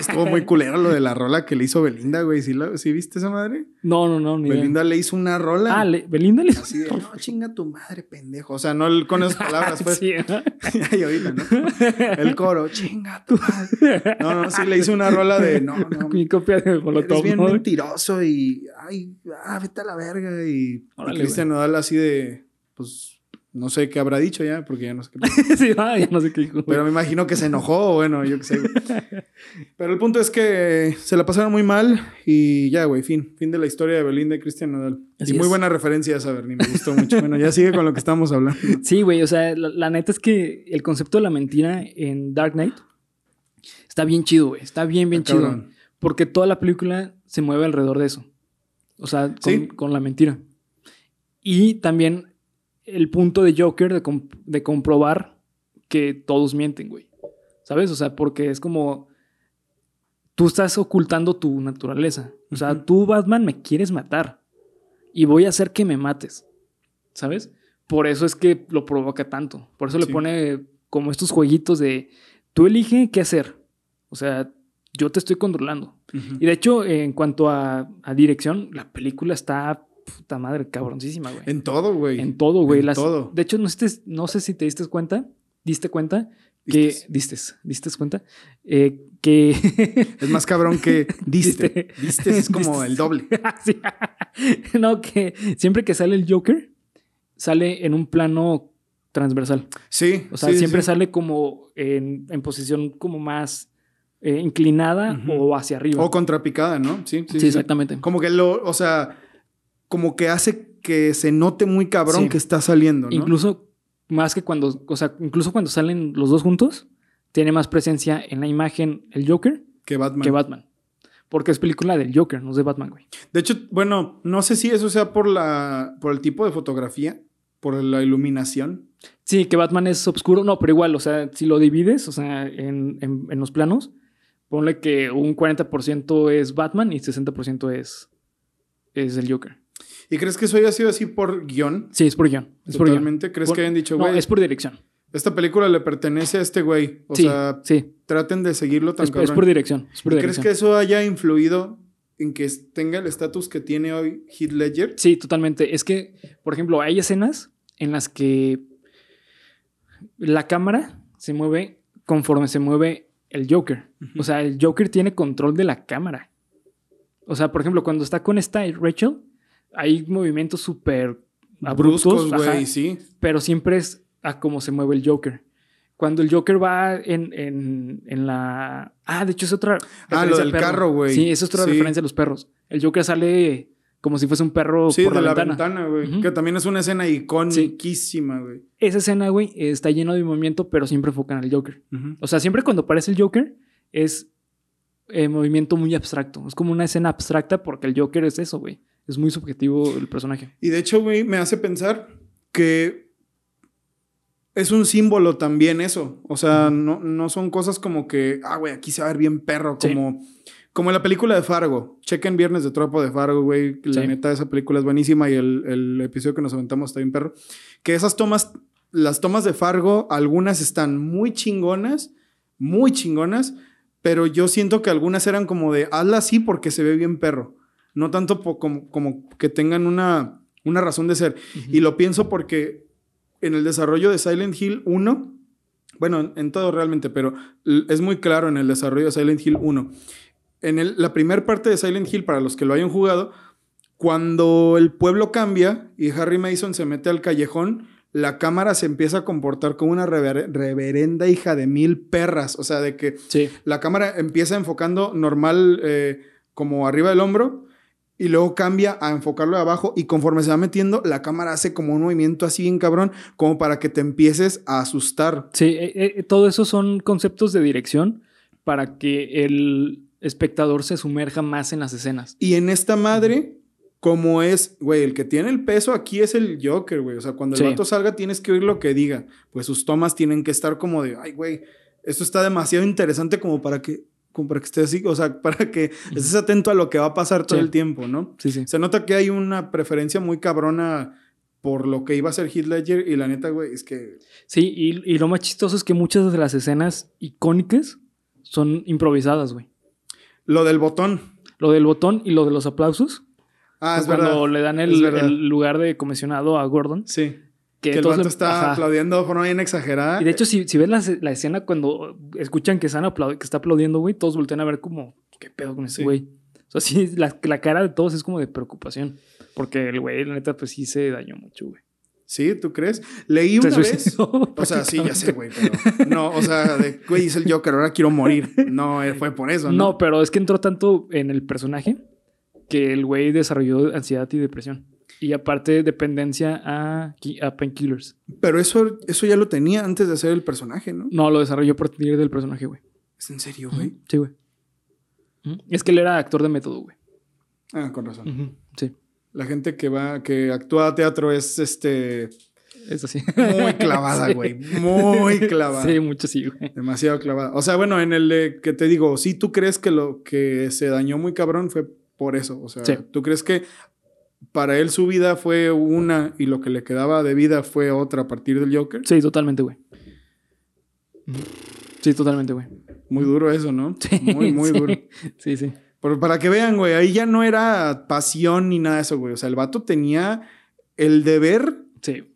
Estuvo muy culero lo de la rola que le hizo Belinda, güey. ¿Sí, la- sí viste esa madre? No, no, no, ni idea. Belinda le hizo una rola. Ah, le- Belinda le. Así de, no, chinga tu madre, pendejo. O sea, no con esas palabras, pues. Sí. Ay, ahorita, ¿no? El coro, chinga tu madre. No, no, sí le hizo una rola de, no, no, Mi copia de Molotov. bien ¿no? mentiroso y, ay, ah, vete a la verga. Y, y Cristian Nodal así de, pues, no sé qué habrá dicho ya, porque ya no sé qué. sí, ah, ya no sé qué dijo. Pero me imagino que se enojó, bueno, yo qué sé. güey. Pero el punto es que se la pasaron muy mal y ya, güey, fin. Fin de la historia de Belinda y Cristian Nodal. Así y muy es. buena referencia esa, Bernie, me gustó mucho. Bueno, ya sigue con lo que estamos hablando. Sí, güey, o sea, la, la neta es que el concepto de la mentira en Dark Knight está bien chido, güey. Está bien, bien chido. Porque toda la película se mueve alrededor de eso. O sea, con, Sí. con la mentira. Y también el punto de Joker de, com- de comprobar que todos mienten, güey. ¿Sabes? O sea, porque es como. Tú estás ocultando tu naturaleza. O sea, tú, Batman, me quieres matar. Y voy a hacer que me mates. ¿Sabes? Por eso es que lo provoca tanto. Por eso le pone como estos jueguitos de. Tú elige qué hacer. O sea, yo te estoy controlando. Y de hecho, en cuanto a, a dirección, la película está puta madre, cabroncísima, güey. En todo, güey. En todo, güey. En Las- todo. De hecho, no, estés- no sé si te diste cuenta, diste cuenta que. Distes. Distes, diste cuenta. eh, que. Es más cabrón que diste. Diste. Es como el doble. Sí. no, que siempre que sale el Joker, sale en un plano transversal. Sí. O sea, sí, siempre sí. sale como en, en posición como más eh, inclinada o hacia arriba. O contrapicada, ¿no? Sí, sí. exactamente. Como que lo, o sea, como que hace que se note muy cabrón Sí. que está saliendo, ¿no? Incluso más que cuando, o sea, incluso cuando salen los dos juntos, tiene más presencia en la imagen el Joker que Batman. que Batman. Porque es película del Joker, no es de Batman, güey. De hecho, bueno, no sé si eso sea por la, por el tipo de fotografía, por la iluminación. Sí, que Batman es oscuro, no, pero igual, o sea, si lo divides, o sea, en, en- en los planos, ponle que un 40% es Batman y 60% es, es el Joker. ¿Y crees que eso haya sido así por guion? Sí, es por guion. Es por guion. ¿Crees Por- que hayan dicho, No, güey, es por dirección. esta película le pertenece a este güey? O sí, sea, sí. traten de seguirlo tan Es, es por dirección. Es por ¿Y ¿Crees dirección. que eso haya influido en que tenga el estatus que tiene hoy Heath Ledger? Sí, totalmente. Es que, por ejemplo, hay escenas en las que la cámara se mueve conforme se mueve el Joker. O sea, el Joker tiene control de la cámara. O sea, por ejemplo, cuando está con esta Rachel, hay movimientos súper abruptos, Bruscos, güey, sí. pero siempre es a cómo se mueve el Joker. Cuando el Joker va en, en- en la... Ah, de hecho es otra... Ah, lo del carro, güey. Sí, es otra Sí. referencia a los perros. El Joker sale como si fuese un perro Sí, por de la, la ventana. güey. Que también es una escena iconiquísima, güey. Esa escena, güey, está lleno de movimiento, pero siempre enfocan al Joker. O sea, siempre cuando aparece el Joker es eh, movimiento muy abstracto. Es como una escena abstracta porque el Joker es eso, güey. Es muy subjetivo el personaje. Y de hecho, güey, me hace pensar que es un símbolo también eso. O sea, no, no son cosas como que, ah, güey, aquí se va a ver bien perro, Sí. como, como en la película de Fargo. Chequen Viernes de Tropo de Fargo, güey. La Sí. neta, esa película es buenísima y el, el episodio que nos aventamos está bien perro. Que esas tomas, las tomas de Fargo, algunas están muy chingonas, muy chingonas, pero yo siento que algunas eran como de, hazla así porque se ve bien perro. No tanto como, como que tengan una, una razón de ser. Y lo pienso porque en el desarrollo de Silent Hill 1, bueno, en, en todo realmente, pero es muy claro en el desarrollo de Silent Hill 1. En el- la primera parte de Silent Hill, para los que lo hayan jugado, cuando el pueblo cambia y Harry Mason se mete al callejón, la cámara se empieza a comportar como una rever- reverenda hija de mil perras. O sea, de que Sí. la cámara empieza enfocando normal eh, como arriba del hombro y luego cambia a enfocarlo de abajo y conforme se va metiendo la cámara hace como un movimiento así bien cabrón como para que te empieces a asustar. Sí, eh, eh, todo eso son conceptos de dirección para que el espectador se sumerja más en las escenas. Y en esta madre, como es, güey, el que tiene el peso aquí es el Joker, güey. O sea, cuando el Sí. vato salga tienes que oír lo que diga. Pues sus tomas tienen que estar como de, ay, güey, esto está demasiado interesante como para que, como para que estés así, o sea, para que estés atento a lo que va a pasar todo Sí. el tiempo, ¿no? Sí, sí. Se nota que hay una preferencia muy cabrona por lo que iba a ser Heath Ledger y la neta, güey, es que... Sí, y, y lo más chistoso es que muchas de las escenas icónicas son improvisadas, güey. Lo del botón. Lo del botón y lo de los aplausos. Ah, es cuando verdad. le dan el lugar de comisionado a Gordon. Sí. Que, Que el vato le- está ajá. aplaudiendo de forma bien exagerada. Y de hecho, si, si ves la, la escena cuando escuchan que, están aplau- que está aplaudiendo, güey, todos voltean a ver como, ¿qué pedo con ese Sí. güey? O sea, sí, la, la cara de todos es como de preocupación. Porque el güey, la neta, pues sí se dañó mucho, güey. Sí, ¿tú crees? Leí una vez... O sea, sí, ya sé, güey, pero no, o sea, de, güey, es el Joker, ahora quiero morir. No, eh, fue por eso, ¿no? No, pero es que entró tanto en el personaje que el güey desarrolló ansiedad y depresión. Y aparte, dependencia a, a painkillers. Pero eso, eso ya lo tenía antes de hacer el personaje, ¿no? No, lo desarrolló a partir del personaje, güey. ¿Es en serio, güey? Sí, güey. Es que él era actor de método, güey. Ah, con razón. Sí. La gente que va, que actúa teatro es este. Eso sí. Muy clavada, Sí. güey. Muy clavada. Sí, mucho sí, güey. Demasiado clavada. O sea, bueno, en el de que te digo, si tú crees que lo que se dañó muy cabrón fue por eso. O sea, Sí. tú crees que para él su vida fue una y lo que le quedaba de vida fue otra a partir del Joker. Sí, totalmente, güey. Sí, totalmente, güey. Muy duro eso, ¿no? Sí, Muy, muy sí. duro. Sí, sí. Pero para que vean, güey, ahí ya no era pasión ni nada de eso, güey. O sea, el vato tenía el deber. Sí.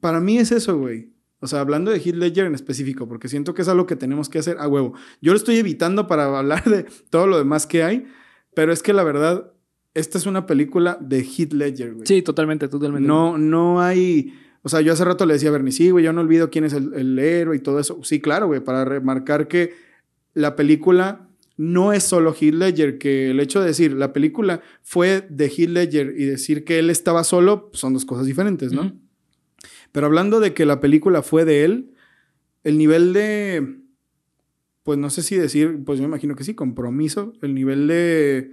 Para mí es eso, güey. O sea, hablando de Heath Ledger en específico, porque siento que es algo que tenemos que hacer a huevo. Yo lo estoy evitando para hablar de todo lo demás que hay, pero es que la verdad, esta es una película de Heath Ledger, güey. Sí, totalmente, totalmente. No, no hay. O sea, yo hace rato le decía a Bernie, sí, güey, yo no olvido quién es el, el héroe y todo eso. Sí, claro, güey, para remarcar que la película no es solo Heath Ledger, que el hecho de decir la película fue de Heath Ledger y decir que él estaba solo pues, son dos cosas diferentes, ¿no? Pero hablando de que la película fue de él, el nivel de, pues no sé si decir, pues yo me imagino que sí, compromiso, el nivel de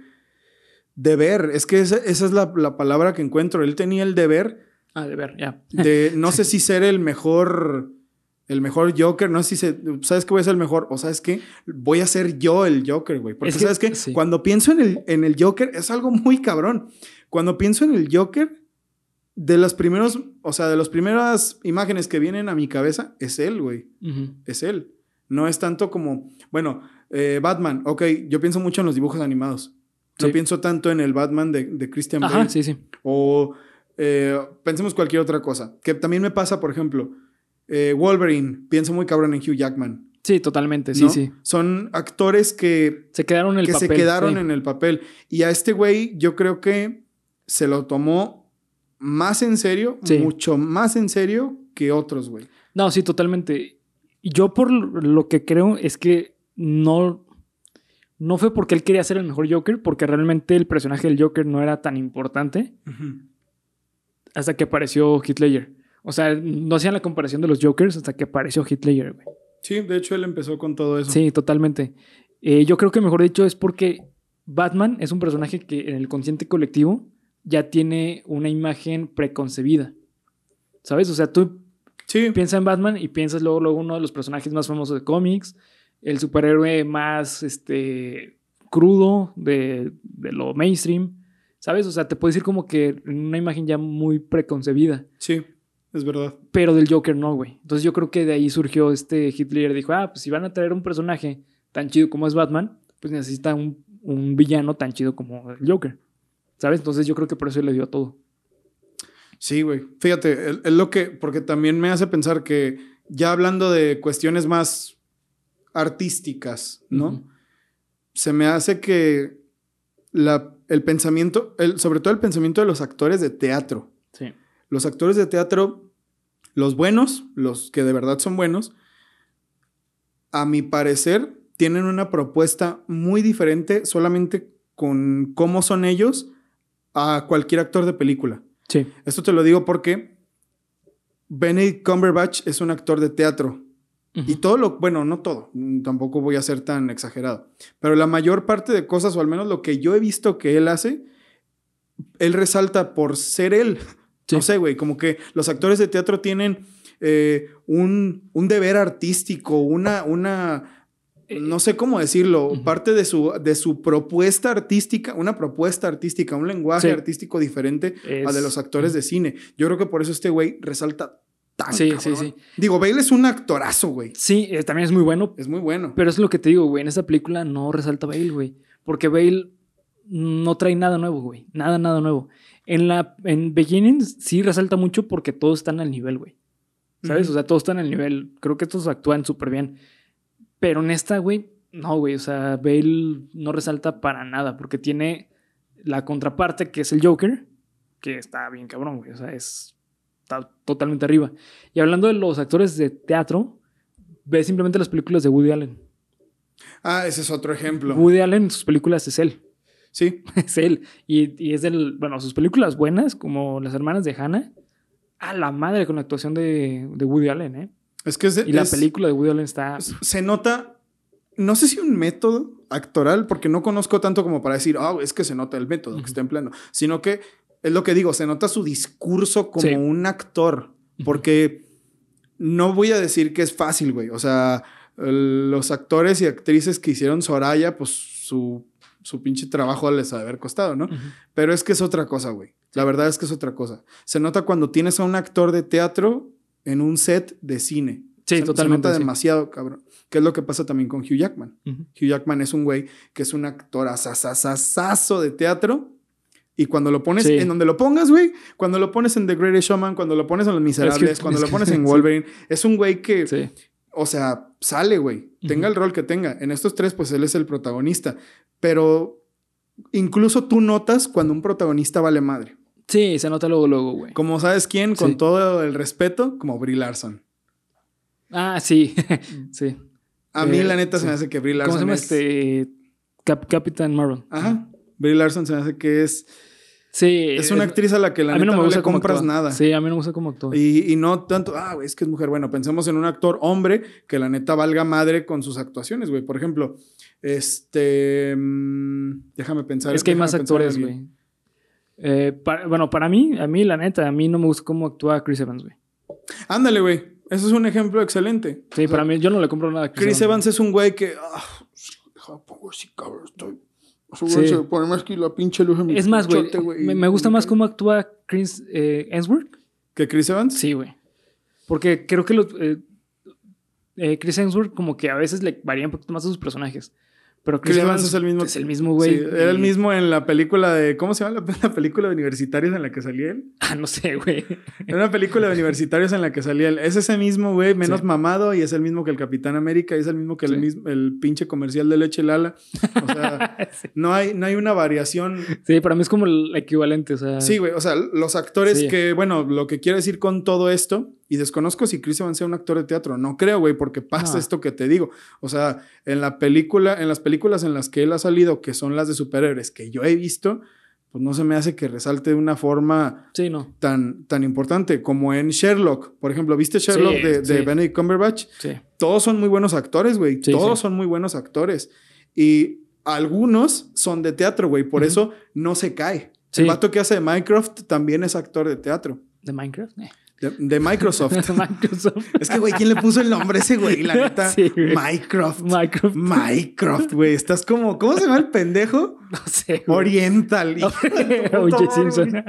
deber, es que esa, esa es la, la palabra que encuentro, él tenía el deber Ah, de ver, ya. de, no sé si ser el mejor, el mejor Joker, no sé si se, sabes que voy a ser el mejor, o sabes que voy a ser yo el Joker, güey, porque Es que- sabes que sí. cuando pienso en el, en el Joker es algo muy cabrón, cuando pienso en el Joker, de los primeros, o sea, de las primeras imágenes que vienen a mi cabeza, es él, güey. Es él. No es tanto como, bueno, eh, Batman, ok, yo pienso mucho en los dibujos animados. No Sí. pienso tanto en el Batman de, de Christian Bale. Ajá, sí, sí. O eh, pensemos cualquier otra cosa. Que también me pasa, por ejemplo, eh, Wolverine, pienso muy cabrón en Hugh Jackman. Sí, totalmente, sí, ¿no? sí. Son actores que Se quedaron en el que papel. se quedaron sí. en el papel. Y a este güey yo creo que se lo tomó más en serio, Sí. mucho más en serio que otros, güey. No, sí, totalmente. Yo por lo que creo es que no, no fue porque él quería ser el mejor Joker, porque realmente el personaje del Joker no era tan importante hasta que apareció Ledger. O sea, no hacían la comparación de los Jokers hasta que apareció Ledger, güey. Sí, de hecho él empezó con todo eso. Sí, totalmente. Eh, yo creo que mejor dicho es porque Batman es un personaje que en el consciente colectivo ya tiene una imagen preconcebida. ¿Sabes? O sea, tú Sí, piensas en Batman y piensas luego, luego uno de los personajes más famosos de cómics, el superhéroe más este, crudo de, de lo mainstream. ¿Sabes? O sea, te puedes decir como que en una imagen ya muy preconcebida. sí, es verdad. Pero del Joker no, güey. Entonces yo creo que de ahí surgió este Hitler. Dijo, ah, pues si van a traer un personaje tan chido como es Batman, pues necesita un, un villano tan chido como el Joker. ¿Sabes? Entonces yo creo que por eso le dio a todo. Sí, güey. Fíjate, es lo que, porque también me hace pensar que ya hablando de cuestiones más artísticas, ¿no? Se me hace que la, el pensamiento, el, sobre todo el pensamiento de los actores de teatro. Sí. Los actores de teatro, los buenos, los que de verdad son buenos, a mi parecer, tienen una propuesta muy diferente solamente con cómo son ellos a cualquier actor de película. Sí. Esto te lo digo porque Benedict Cumberbatch es un actor de teatro. Y todo lo, bueno, no todo, mm, tampoco voy a ser tan exagerado, pero la mayor parte de cosas, o al menos lo que yo he visto que él hace, él resalta por ser él. Sí. No sé, güey, como que los actores de teatro tienen eh, un, un deber artístico, una, una, no sé cómo decirlo, parte de su, de su propuesta artística, una propuesta artística, un lenguaje Sí. artístico diferente Es- a de los actores de cine. Yo creo que por eso este güey resalta tan Sí, cabrón. sí, sí. Digo, Bale es un actorazo, güey. Sí, eh, también es muy bueno, Es muy bueno. pero es lo que te digo, güey. En esta película no resalta Bale, güey. Porque Bale no trae nada nuevo, güey. Nada, nada nuevo. En la en Beginnings sí resalta mucho porque todos están al nivel, güey. ¿Sabes? O sea, todos están al nivel. Creo que estos actúan súper bien. Pero en esta, güey, no, güey. O sea, Bale no resalta para nada porque tiene la contraparte que es el Joker, que está bien cabrón, güey. O sea, es, está totalmente arriba. Y hablando de los actores de teatro, ve simplemente las películas de Woody Allen. Ah, ese es otro ejemplo. Woody Allen en sus películas es él. Sí, es él. Y, y es del. Bueno, sus películas buenas, como Las Hermanas de Hannah. A la madre con la actuación de, de Woody Allen, ¿eh? es que es, Y la es- película de Woody Allen está. es- se nota, no sé si un método actoral, porque no conozco tanto como para decir, ah, es que se nota el método que está en pleno, sino que es lo que digo, se nota su discurso como Sí. un actor. Porque no voy a decir que es fácil, güey. O sea, los actores y actrices que hicieron Soraya, pues su, su pinche trabajo les ha de haber costado, ¿no? Pero es que es otra cosa, güey. La verdad es que es otra cosa. Se nota cuando tienes a un actor de teatro en un set de cine. Sí, Se- totalmente, Se nota sí. demasiado, cabrón. Que es lo que pasa también con Hugh Jackman. Hugh Jackman es un güey que es un actor asasasazo de teatro. Y cuando lo pones Sí. en donde lo pongas, güey, cuando lo pones en The Greatest Showman, cuando lo pones en Los Miserables, que- cuando es lo que- pones en sí. Wolverine, es un güey que, Sí. o sea, sale, güey. Tenga el rol que tenga. En estos tres, pues él es el protagonista. Pero incluso tú notas cuando un protagonista vale madre. Sí, se nota luego, luego, güey. Como sabes quién, con todo el respeto, como Brie Larson. Ah, sí. sí. A mí, Eh, la neta, se me hace que Brie ¿Cómo Larson se llama es... este? Cap- Captain Marvel. Ajá. Brie Larson se me hace que es... Sí. Es una actriz a la que la a neta no no, me gusta le compras actúa. nada. Sí, a mí no me gusta cómo actúa. Y, y no tanto, ah, güey, es que es mujer. Bueno, pensemos en un actor hombre que la neta valga madre con sus actuaciones, güey. Por ejemplo, este. mm, déjame pensar. es que hay más actores, güey. Eh, para- bueno, para mí, a mí, la neta, a mí no me gusta cómo actúa Chris Evans, güey. Ándale, güey. Eso es un ejemplo excelente. Sí, O sea, para mí, yo no le compro nada a Chris, Chris Evans es un güey que. Ah, deja, de ponerme aquí la pinche luz en mi Es más, güey, me, me gusta más cómo actúa Chris eh, Hemsworth. ¿Que Chris Evans? Sí, güey. Porque creo que los, eh, eh, Chris Hemsworth como que a veces le varía un poquito más a sus personajes. Pero Chris, Chris Evans es el mismo. Es el mismo, güey. Sí, era el mismo en la película de. ¿Cómo se llama la, la película de universitarios en la que salía él? Ah, no sé, güey. Era una película de universitarios en la que salía él. Es ese mismo, güey, menos Sí. mamado y es el mismo que el Capitán América y es el mismo que Sí. el, mismo, el pinche comercial de leche Lala. O sea, no hay, no hay una variación. Sí, para mí es como el equivalente, o sea. Sí, güey, o sea, los actores que, bueno, lo que quiero decir con todo esto, y desconozco si Chris Evans sea un actor de teatro, no creo, güey, porque pasa No. esto que te digo. O sea, en la película, en las películas en las que él ha salido, que son las de superhéroes que yo he visto, pues no se me hace que resalte de una forma Sí, no. tan, tan importante como en Sherlock. Por ejemplo, ¿viste Sherlock Sí, de, de sí. Benedict Cumberbatch? Sí. Todos son muy buenos actores, güey. Todos son muy buenos actores. Y algunos son de teatro, güey. Por eso no se cae. El vato que hace de Minecraft también es actor de teatro. ¿De Minecraft? Eh. De, de Microsoft. De Microsoft. es que, güey, ¿quién le puso el nombre a ese güey? La neta. Sí, güey. Minecraft. Minecraft. Minecraft, güey. Estás como. ¿Cómo se llama el pendejo? No sé, güey. Oriental. madre, Simpson.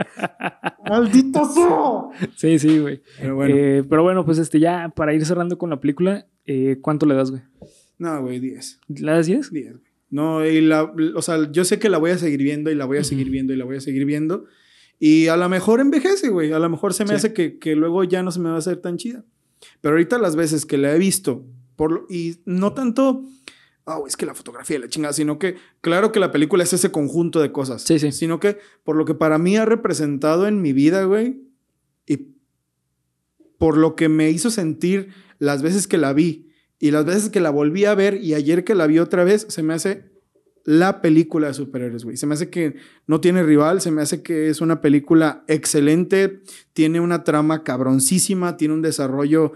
¡Maldito sea! Sí, sí, güey. Pero bueno. Eh, pero bueno, pues este, ya para ir cerrando con la película, eh, ¿cuánto le das, güey? No, güey, 10. ¿Le das 10? 10, güey. No, y la, o sea, yo sé que la voy a seguir viendo y la voy a seguir viendo y la voy a seguir viendo. Y a lo mejor envejece, güey. A lo mejor se me Sí. hace que, que luego ya no se me va a hacer tan chida. Pero ahorita las veces que la he visto, por lo- y no tanto, oh, es que la fotografía la chingada, sino que, claro que la película es ese conjunto de cosas. Sí, sí. Sino que por lo que para mí ha representado en mi vida, güey, y por lo que me hizo sentir las veces que la vi y las veces que la volví a ver y ayer que la vi otra vez, se me hace la película de superhéroes, güey. Se me hace que no tiene rival, se me hace que es una película excelente, tiene una trama cabroncísima, tiene un desarrollo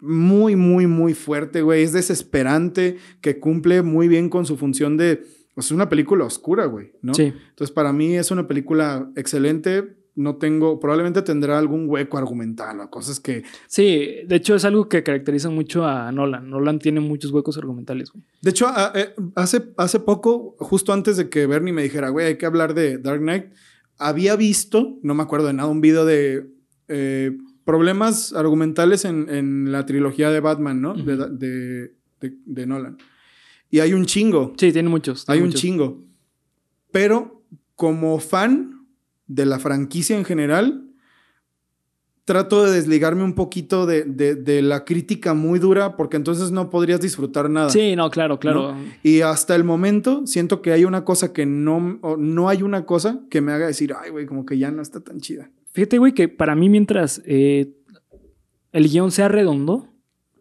muy, muy, muy fuerte, güey. Es desesperante, que cumple muy bien con su función de... Es una película oscura, güey, ¿no? Sí. Entonces, para mí es una película excelente. No tengo, probablemente tendrá algún hueco argumental o cosas que. Sí, de hecho es algo que caracteriza mucho a Nolan. Nolan tiene muchos huecos argumentales, güey. De hecho, a- eh, hace, hace poco, justo antes de que Bernie me dijera, güey, hay que hablar de Dark Knight, había visto, no me acuerdo de nada, un video de eh, problemas argumentales en, en la trilogía de Batman, ¿no? de, de- de- de Nolan. Y hay un chingo. Sí, tiene muchos. Hay un chingo. Pero como fan de la franquicia en general, trato de desligarme un poquito de, de- de la crítica muy dura, porque entonces no podrías disfrutar nada. Sí, no, claro, claro. Y hasta el momento siento que hay una cosa que no, o no hay una cosa que me haga decir, ay, güey, como que ya no está tan chida. Fíjate, güey, que para mí mientras eh, el guion sea redondo,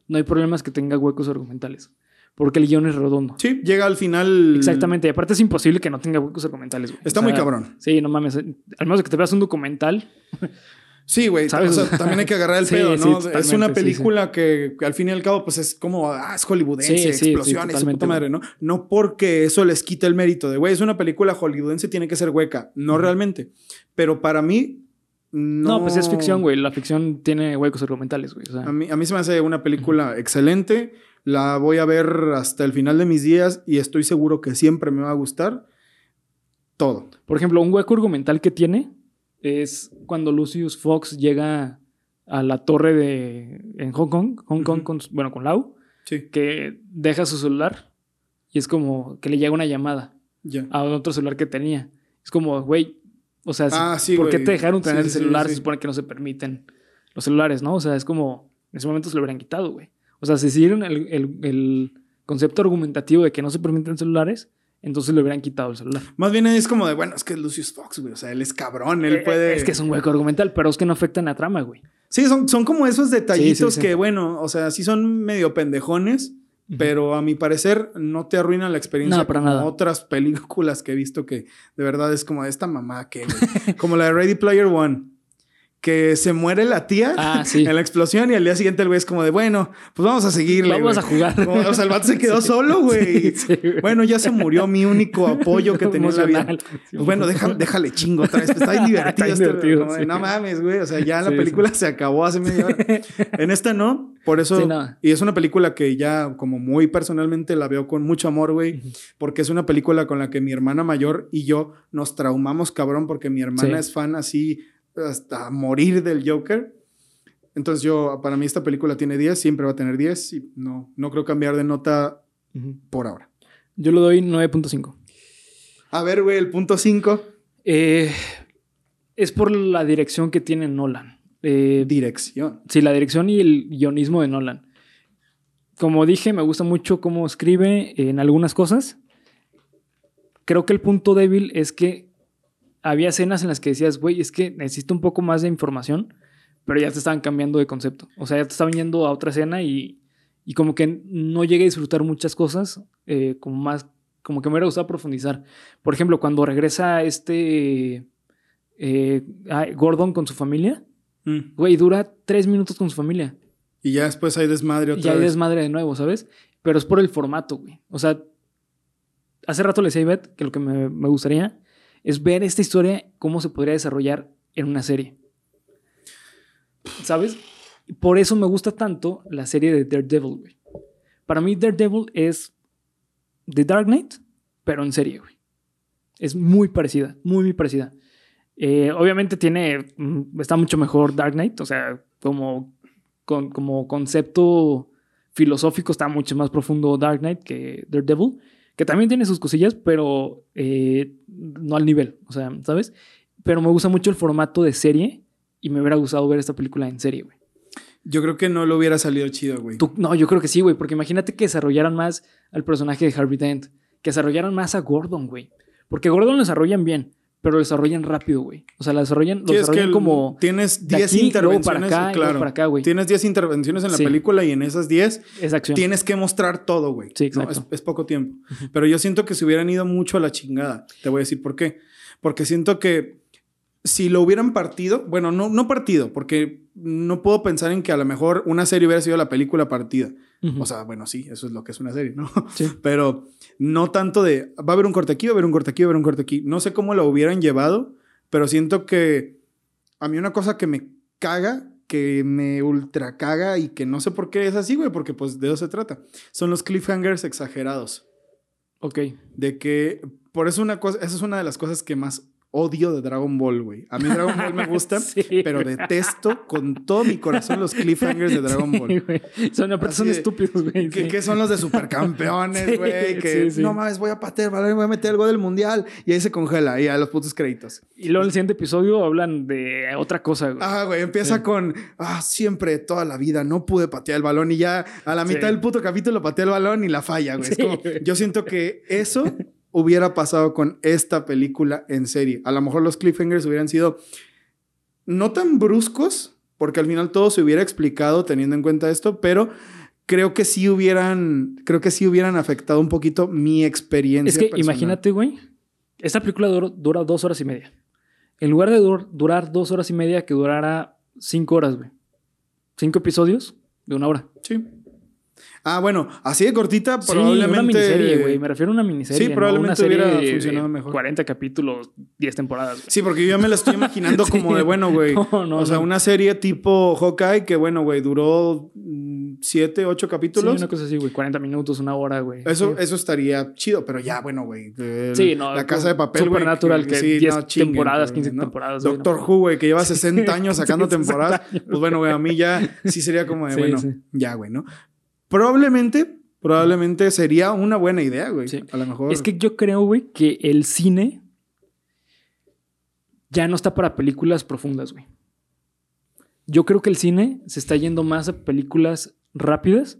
no hay problemas que tenga huecos argumentales. Porque el guion es redondo. Sí, llega al final. Exactamente. Y aparte es imposible que no tenga huecos argumentales, güey. Está O sea, muy cabrón. Sí, no mames. Al menos que te veas un documental. Sí, güey. O sea, también hay que agarrar el Sí, pedo, sí, ¿no? es totalmente, una sí, película Que, que al fin y al cabo, pues es como, ah, es hollywoodense, Sí, sí, sí, explosiones, su puta madre, ¿no? No porque eso les quite el mérito de, güey, es una película hollywoodense, tiene que ser hueca. No realmente. Pero para mí, No, pues es ficción, güey. La ficción tiene huecos argumentales, güey. O sea, A mí, a mí se me hace una película excelente. La voy a ver hasta el final de mis días y estoy seguro que siempre me va a gustar. Todo. por ejemplo, un hueco argumental que tiene es cuando Lucius Fox llega a la torre de en Hong Kong, Hong Kong con, su- bueno, con Lau, Sí, que deja su celular y es como que le llega una llamada a otro celular que tenía. Es como, güey, o sea, Ah, sí, ¿por qué te dejaron tener Sí, el celular? Se supone que no se permiten los celulares, ¿no? O sea, es como, en ese momento se lo hubieran quitado, güey. O sea, si siguieron el, el- el concepto argumentativo de que no se permiten celulares, entonces le hubieran quitado el celular. Más bien es como de, bueno, es que es Lucius Fox, güey. O sea, él es cabrón, él Eh, puede. Es que es un hueco argumental, pero es que no afecta en la trama, güey. Sí, son, son como esos detallitos Sí, sí, sí. que, bueno, o sea, sí son medio pendejones, pero a mi parecer no te arruinan la experiencia No, para como nada. otras películas que he visto que de verdad es como esta mamá que, güey. como la de Ready Player One. Que se muere la tía Ah, sí. en la explosión y al día siguiente el güey es como de, bueno, pues vamos a seguirle. Vamos güey". a jugar. Como, o sea, el vato se quedó solo, güey. Sí. Bueno, ya se murió mi único apoyo que tenía en la vida. Sí, Bueno, déjame, déjale chingo otra vez. pues, Está divertido. Está este, divertido, sí. No mames, güey. O sea, ya la película se acabó hace media hora. En esta no. Por eso. No. Y es una película que ya, como muy personalmente, la veo con mucho amor, güey. Porque es una película con la que mi hermana mayor y yo nos traumamos, cabrón, porque mi hermana es fan así hasta morir del Joker. Entonces yo, para mí esta película tiene 10, siempre va a tener 10 y no, no creo cambiar de nota por ahora. Yo le doy 9.5. A ver, güey, el punto 5. Eh, es por la dirección que tiene Nolan. Eh, Dirección. sí, la dirección y el guionismo de Nolan. Como dije, me gusta mucho cómo escribe en algunas cosas. Creo que el punto débil es que había escenas en las que decías, güey, es que necesito un poco más de información, pero ya te estaban cambiando de concepto. O sea, ya te estaban yendo a otra escena y, y como que no llegué a disfrutar muchas cosas, eh, como más, como que me hubiera gustado profundizar. Por ejemplo, cuando regresa este eh, Gordon con su familia, Mm. güey, dura tres minutos con su familia. Y ya después hay desmadre Y otra ya hay vez. desmadre de nuevo, ¿sabes? Pero es por el formato, güey. O sea, hace rato le decía a Ivette que lo que me, me gustaría es ver esta historia, cómo se podría desarrollar en una serie. ¿Sabes? Por eso me gusta tanto la serie de Daredevil, güey. Para mí, Daredevil es The Dark Knight, pero en serie, güey. Es muy parecida, muy, muy parecida. Eh, obviamente tiene, mm, está mucho mejor Dark Knight, o sea, como, con- como concepto filosófico está mucho más profundo Dark Knight que Daredevil, que también tiene sus cosillas, pero eh, no al nivel, o sea, ¿sabes? Pero me gusta mucho el formato de serie y me hubiera gustado ver esta película en serie, güey. Yo creo que no le hubiera salido chido, güey. Tú- no, yo creo que sí, güey, porque imagínate que desarrollaran más al personaje de Harvey Dent, que desarrollaran más a Gordon, güey. Porque Gordon lo desarrollan bien, pero lo desarrollan rápido, güey. O sea, lo desarrollan, lo Sí, es que desarrollan como tienes de 10 aquí, luego para intervenciones, acá, claro. para acá, güey. Tienes 10 intervenciones en la Sí. película y en esas 10 esa acción. tienes que mostrar todo, güey. Sí, ¿no? exacto. Es, es poco tiempo. Pero yo siento que se hubieran ido mucho a la chingada. Te voy a decir por qué. Porque siento que si lo hubieran partido, bueno, no, no partido, porque no puedo pensar en que a lo mejor una serie hubiera sido la película partida. Ujú. O sea, bueno, sí, eso es lo que es una serie, ¿no? Sí. Pero no tanto de, va a haber un corte aquí, va a haber un corte aquí, va a haber un corte aquí. No sé cómo lo hubieran llevado, pero siento que a mí una cosa que me caga, que me ultra caga y que no sé por qué es así, güey, porque pues de eso se trata. Son los cliffhangers exagerados. Ok. De que, por eso una cosa, esa es una de las cosas que más odio de Dragon Ball, güey. A mí Dragon Ball me gusta, Sí, pero detesto con todo mi corazón los cliffhangers de Dragon Ball. Sí. Son, aparte son de- estúpidos, güey. ¿Qué, sí. qué son los de supercampeones, güey? que no mames, voy a patear, voy a meter algo del mundial y ahí se congela y a los putos créditos. Y luego en el siguiente episodio hablan de otra cosa, güey. Ah, güey, empieza con, ah, siempre, toda la vida, no pude patear el balón y ya a la mitad del puto capítulo patea el balón y la falla, güey. Es como- güey. yo siento que eso hubiera pasado con esta película en serie. A lo mejor los cliffhangers hubieran sido no tan bruscos, porque al final todo se hubiera explicado teniendo en cuenta esto, pero creo que sí hubieran, creo que sí hubieran afectado un poquito mi experiencia. es que personal. imagínate, güey. Esta película dur- dura dos horas y media. En lugar de dur- durar dos horas y media, que durara cinco horas, güey. Cinco episodios de una hora. Sí. Ah, bueno, así de cortita, Sí, probablemente. una miniserie, güey. Me refiero a una miniserie. Sí, no probablemente una serie hubiera de funcionado mejor. 40 capítulos, 10 temporadas. güey. Sí, porque yo ya me la estoy imaginando como de, bueno, güey. No, no, o sea, no. una serie tipo Hawkeye que, bueno, güey, duró 7, 8 Sí, capítulos. una cosa así, güey. 40 minutos, una hora, güey. Eso, Sí. eso estaría chido, pero ya, bueno, güey. Sí, no, La casa de papel, güey. Supernatural, que sí, 10 no, chinguen, temporadas, güey, 15 ¿no? temporadas, güey, Doctor no. Who, güey, que lleva 60 años sacando Sí, 60 temporadas. Pues bueno, güey, a mí ya sí sería como de, Sí, bueno, sí. ya, güey, ¿no? Probablemente, probablemente sería una buena idea, güey. Sí. A lo mejor. Es que yo creo, güey, que el cine ya no está para películas profundas, güey. Yo creo que el cine se está yendo más a películas rápidas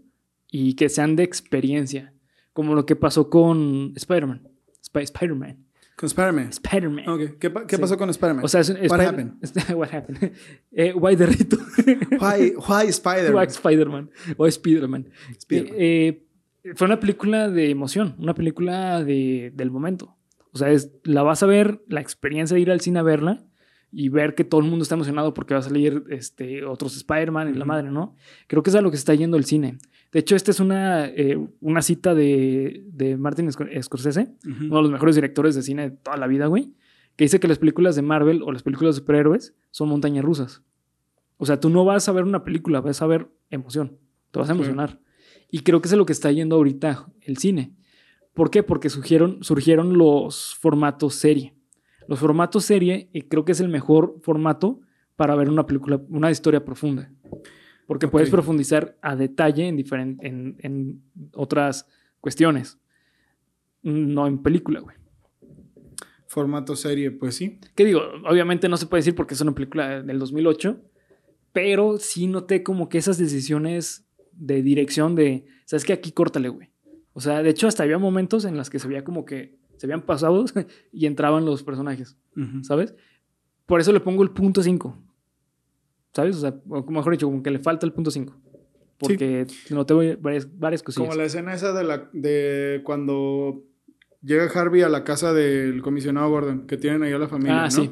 y que sean de experiencia. Como lo que pasó con Spider-Man. Sp- Spider-Man. Con Spider-Man. Spider-Man. Ok, ¿Qué, qué Sí. pasó con Spider-Man? O sea, es, What Spider- happened? What happened? Eh, why the rito? why, why Spider-Man? Why Spider-Man? O Spider-Man. Spider-Man. Eh, eh, fue una película de emoción, una película de, del momento. O sea, es, la vas a ver, la experiencia de ir al cine a verla y ver que todo el mundo está emocionado porque va a salir este, otros Spider-Man y la madre, ¿no? Creo que es a lo que se está yendo el cine. De hecho, esta es una, eh, una cita de, de Martin Sc- Scorsese, uno de los mejores directores de cine de toda la vida, güey, que dice que las películas de Marvel o las películas de superhéroes son montañas rusas. O sea, tú no vas a ver una película, vas a ver emoción, te vas a Sí. emocionar. Y creo que es a lo que está yendo ahorita el cine. ¿Por qué? Porque surgieron, surgieron los formatos serie. Los formatos serie eh, creo que es el mejor formato para ver una película, una historia profunda. Porque Ok. puedes profundizar a detalle en, en, en otras cuestiones. No en película, güey. Formato serie, pues sí. ¿Qué digo? Obviamente no se puede decir porque es una película del 2008, pero sí noté como que esas decisiones de dirección de, ¿sabes qué? Aquí córtale, güey. O sea, de hecho hasta había momentos en los que se veía como que se habían pasado y entraban los personajes. ¿sabes? Por eso le pongo el punto 5. ¿Sabes? O sea, o mejor dicho, como que le falta el punto 5. Porque noté varias, varias cosillas. Como la escena esa de, la, de cuando llega Harvey a la casa del comisionado Gordon, que tienen ahí a la familia, ah, ¿no? sí.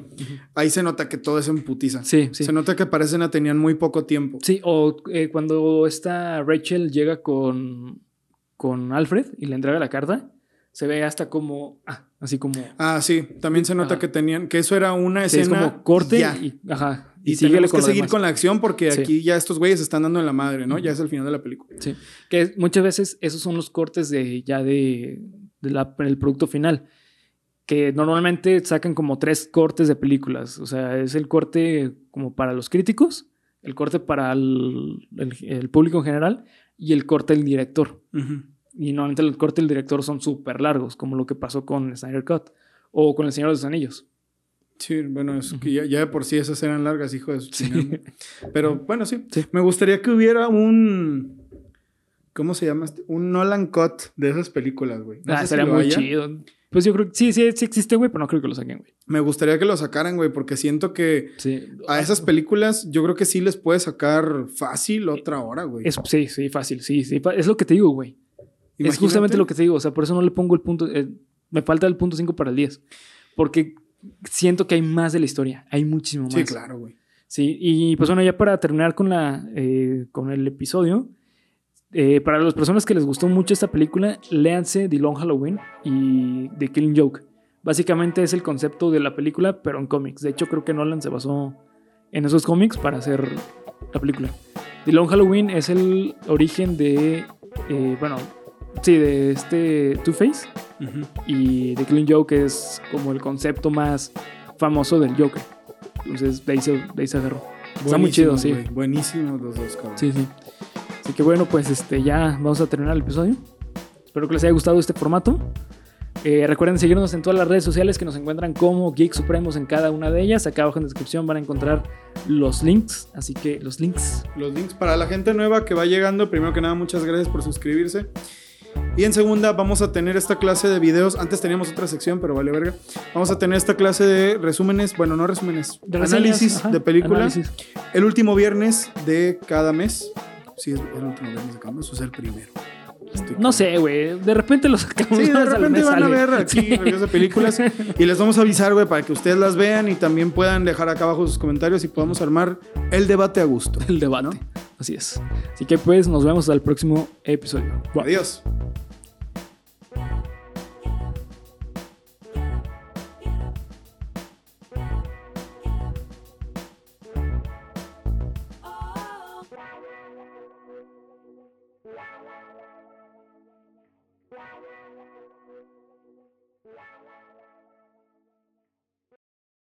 Ahí se nota que todo es en putiza. Sí, sí. Se nota que para esa escena tenían muy poco tiempo. Sí, o eh, cuando esta Rachel llega con, con Alfred y le entrega la carta, se ve hasta como, ah, así como, Ah, sí. También se nota Ajá. que tenían, que eso era una sí, es escena. como corte ya. y, ajá, Y, y, tenemos que con seguir demás. con la acción porque Sí. aquí ya estos güeyes están dando en la madre, ¿no? Ya es el final de la película. Sí, que muchas veces esos son los cortes de ya de, de la- del producto final, que normalmente sacan como tres cortes de películas, o sea, es el corte como para los críticos, el corte para el, el- el público en general y el corte del director. Ujú. Y normalmente el corte del director son súper largos, como lo que pasó con Snyder Cut o con El Señor de los Anillos. Sí, bueno, es que ya, ya de por sí esas eran largas, hijo de su Sí. Pero bueno, sí. Sí. Me gustaría que hubiera un. ¿Cómo se llama? este? Un Nolan Cut de esas películas, güey. No ah, sé sería muy haya. chido. Pues yo creo que sí, sí, sí existe, güey, pero no creo que lo saquen, güey. Me gustaría que lo sacaran, güey, porque siento que Sí. a esas películas yo creo que sí les puede sacar fácil otra hora, güey. Es, sí, sí, fácil, sí, sí. Es lo que te digo, güey. Es justamente lo que te digo. O sea, por eso no le pongo el punto. eh, me falta el punto 5 para el 10. Porque siento que hay más de la historia. Hay muchísimo más. Sí, claro, güey. Sí, y pues bueno, ya para terminar con, la, eh, con el episodio, eh, para las personas que les gustó mucho esta película, léanse The Long Halloween y The Killing Joke. Básicamente es el concepto de la película, pero en cómics. De hecho, creo que Nolan se basó en esos cómics para hacer la película. The Long Halloween es el origen de, eh, bueno, sí, de este Two-Face y The Killing Joke es como el concepto más famoso del Joker. Entonces, de ahí se, de ahí se agarró. Está muy chido, sí. Buenísimos los dos, cabrón. Sí, sí. Así que bueno, pues este, ya vamos a terminar el episodio. Espero que les haya gustado este formato. Eh, recuerden seguirnos en todas las redes sociales que nos encuentran como Geek Supremos en cada una de ellas. Acá abajo en la descripción van a encontrar los links. Así que los links. Los links para la gente nueva que va llegando. Primero que nada, muchas gracias por suscribirse. Y en segunda, vamos a tener esta clase de videos. Antes teníamos otra sección, pero vale verga. Vamos a tener esta clase de resúmenes, bueno, no resúmenes, de análisis ajá, de películas. El último viernes de cada mes. Sí, es el último viernes de cada mes o es el primero. Estoy No sé, güey. De repente los sacamos. Sí, de repente van a ver aquí Sí. reviews de películas y les vamos a avisar, güey, para que ustedes las vean y también puedan dejar acá abajo sus comentarios y podamos armar el debate a gusto. El debate. ¿no? Así es. Así que pues nos vemos al próximo episodio. Adiós.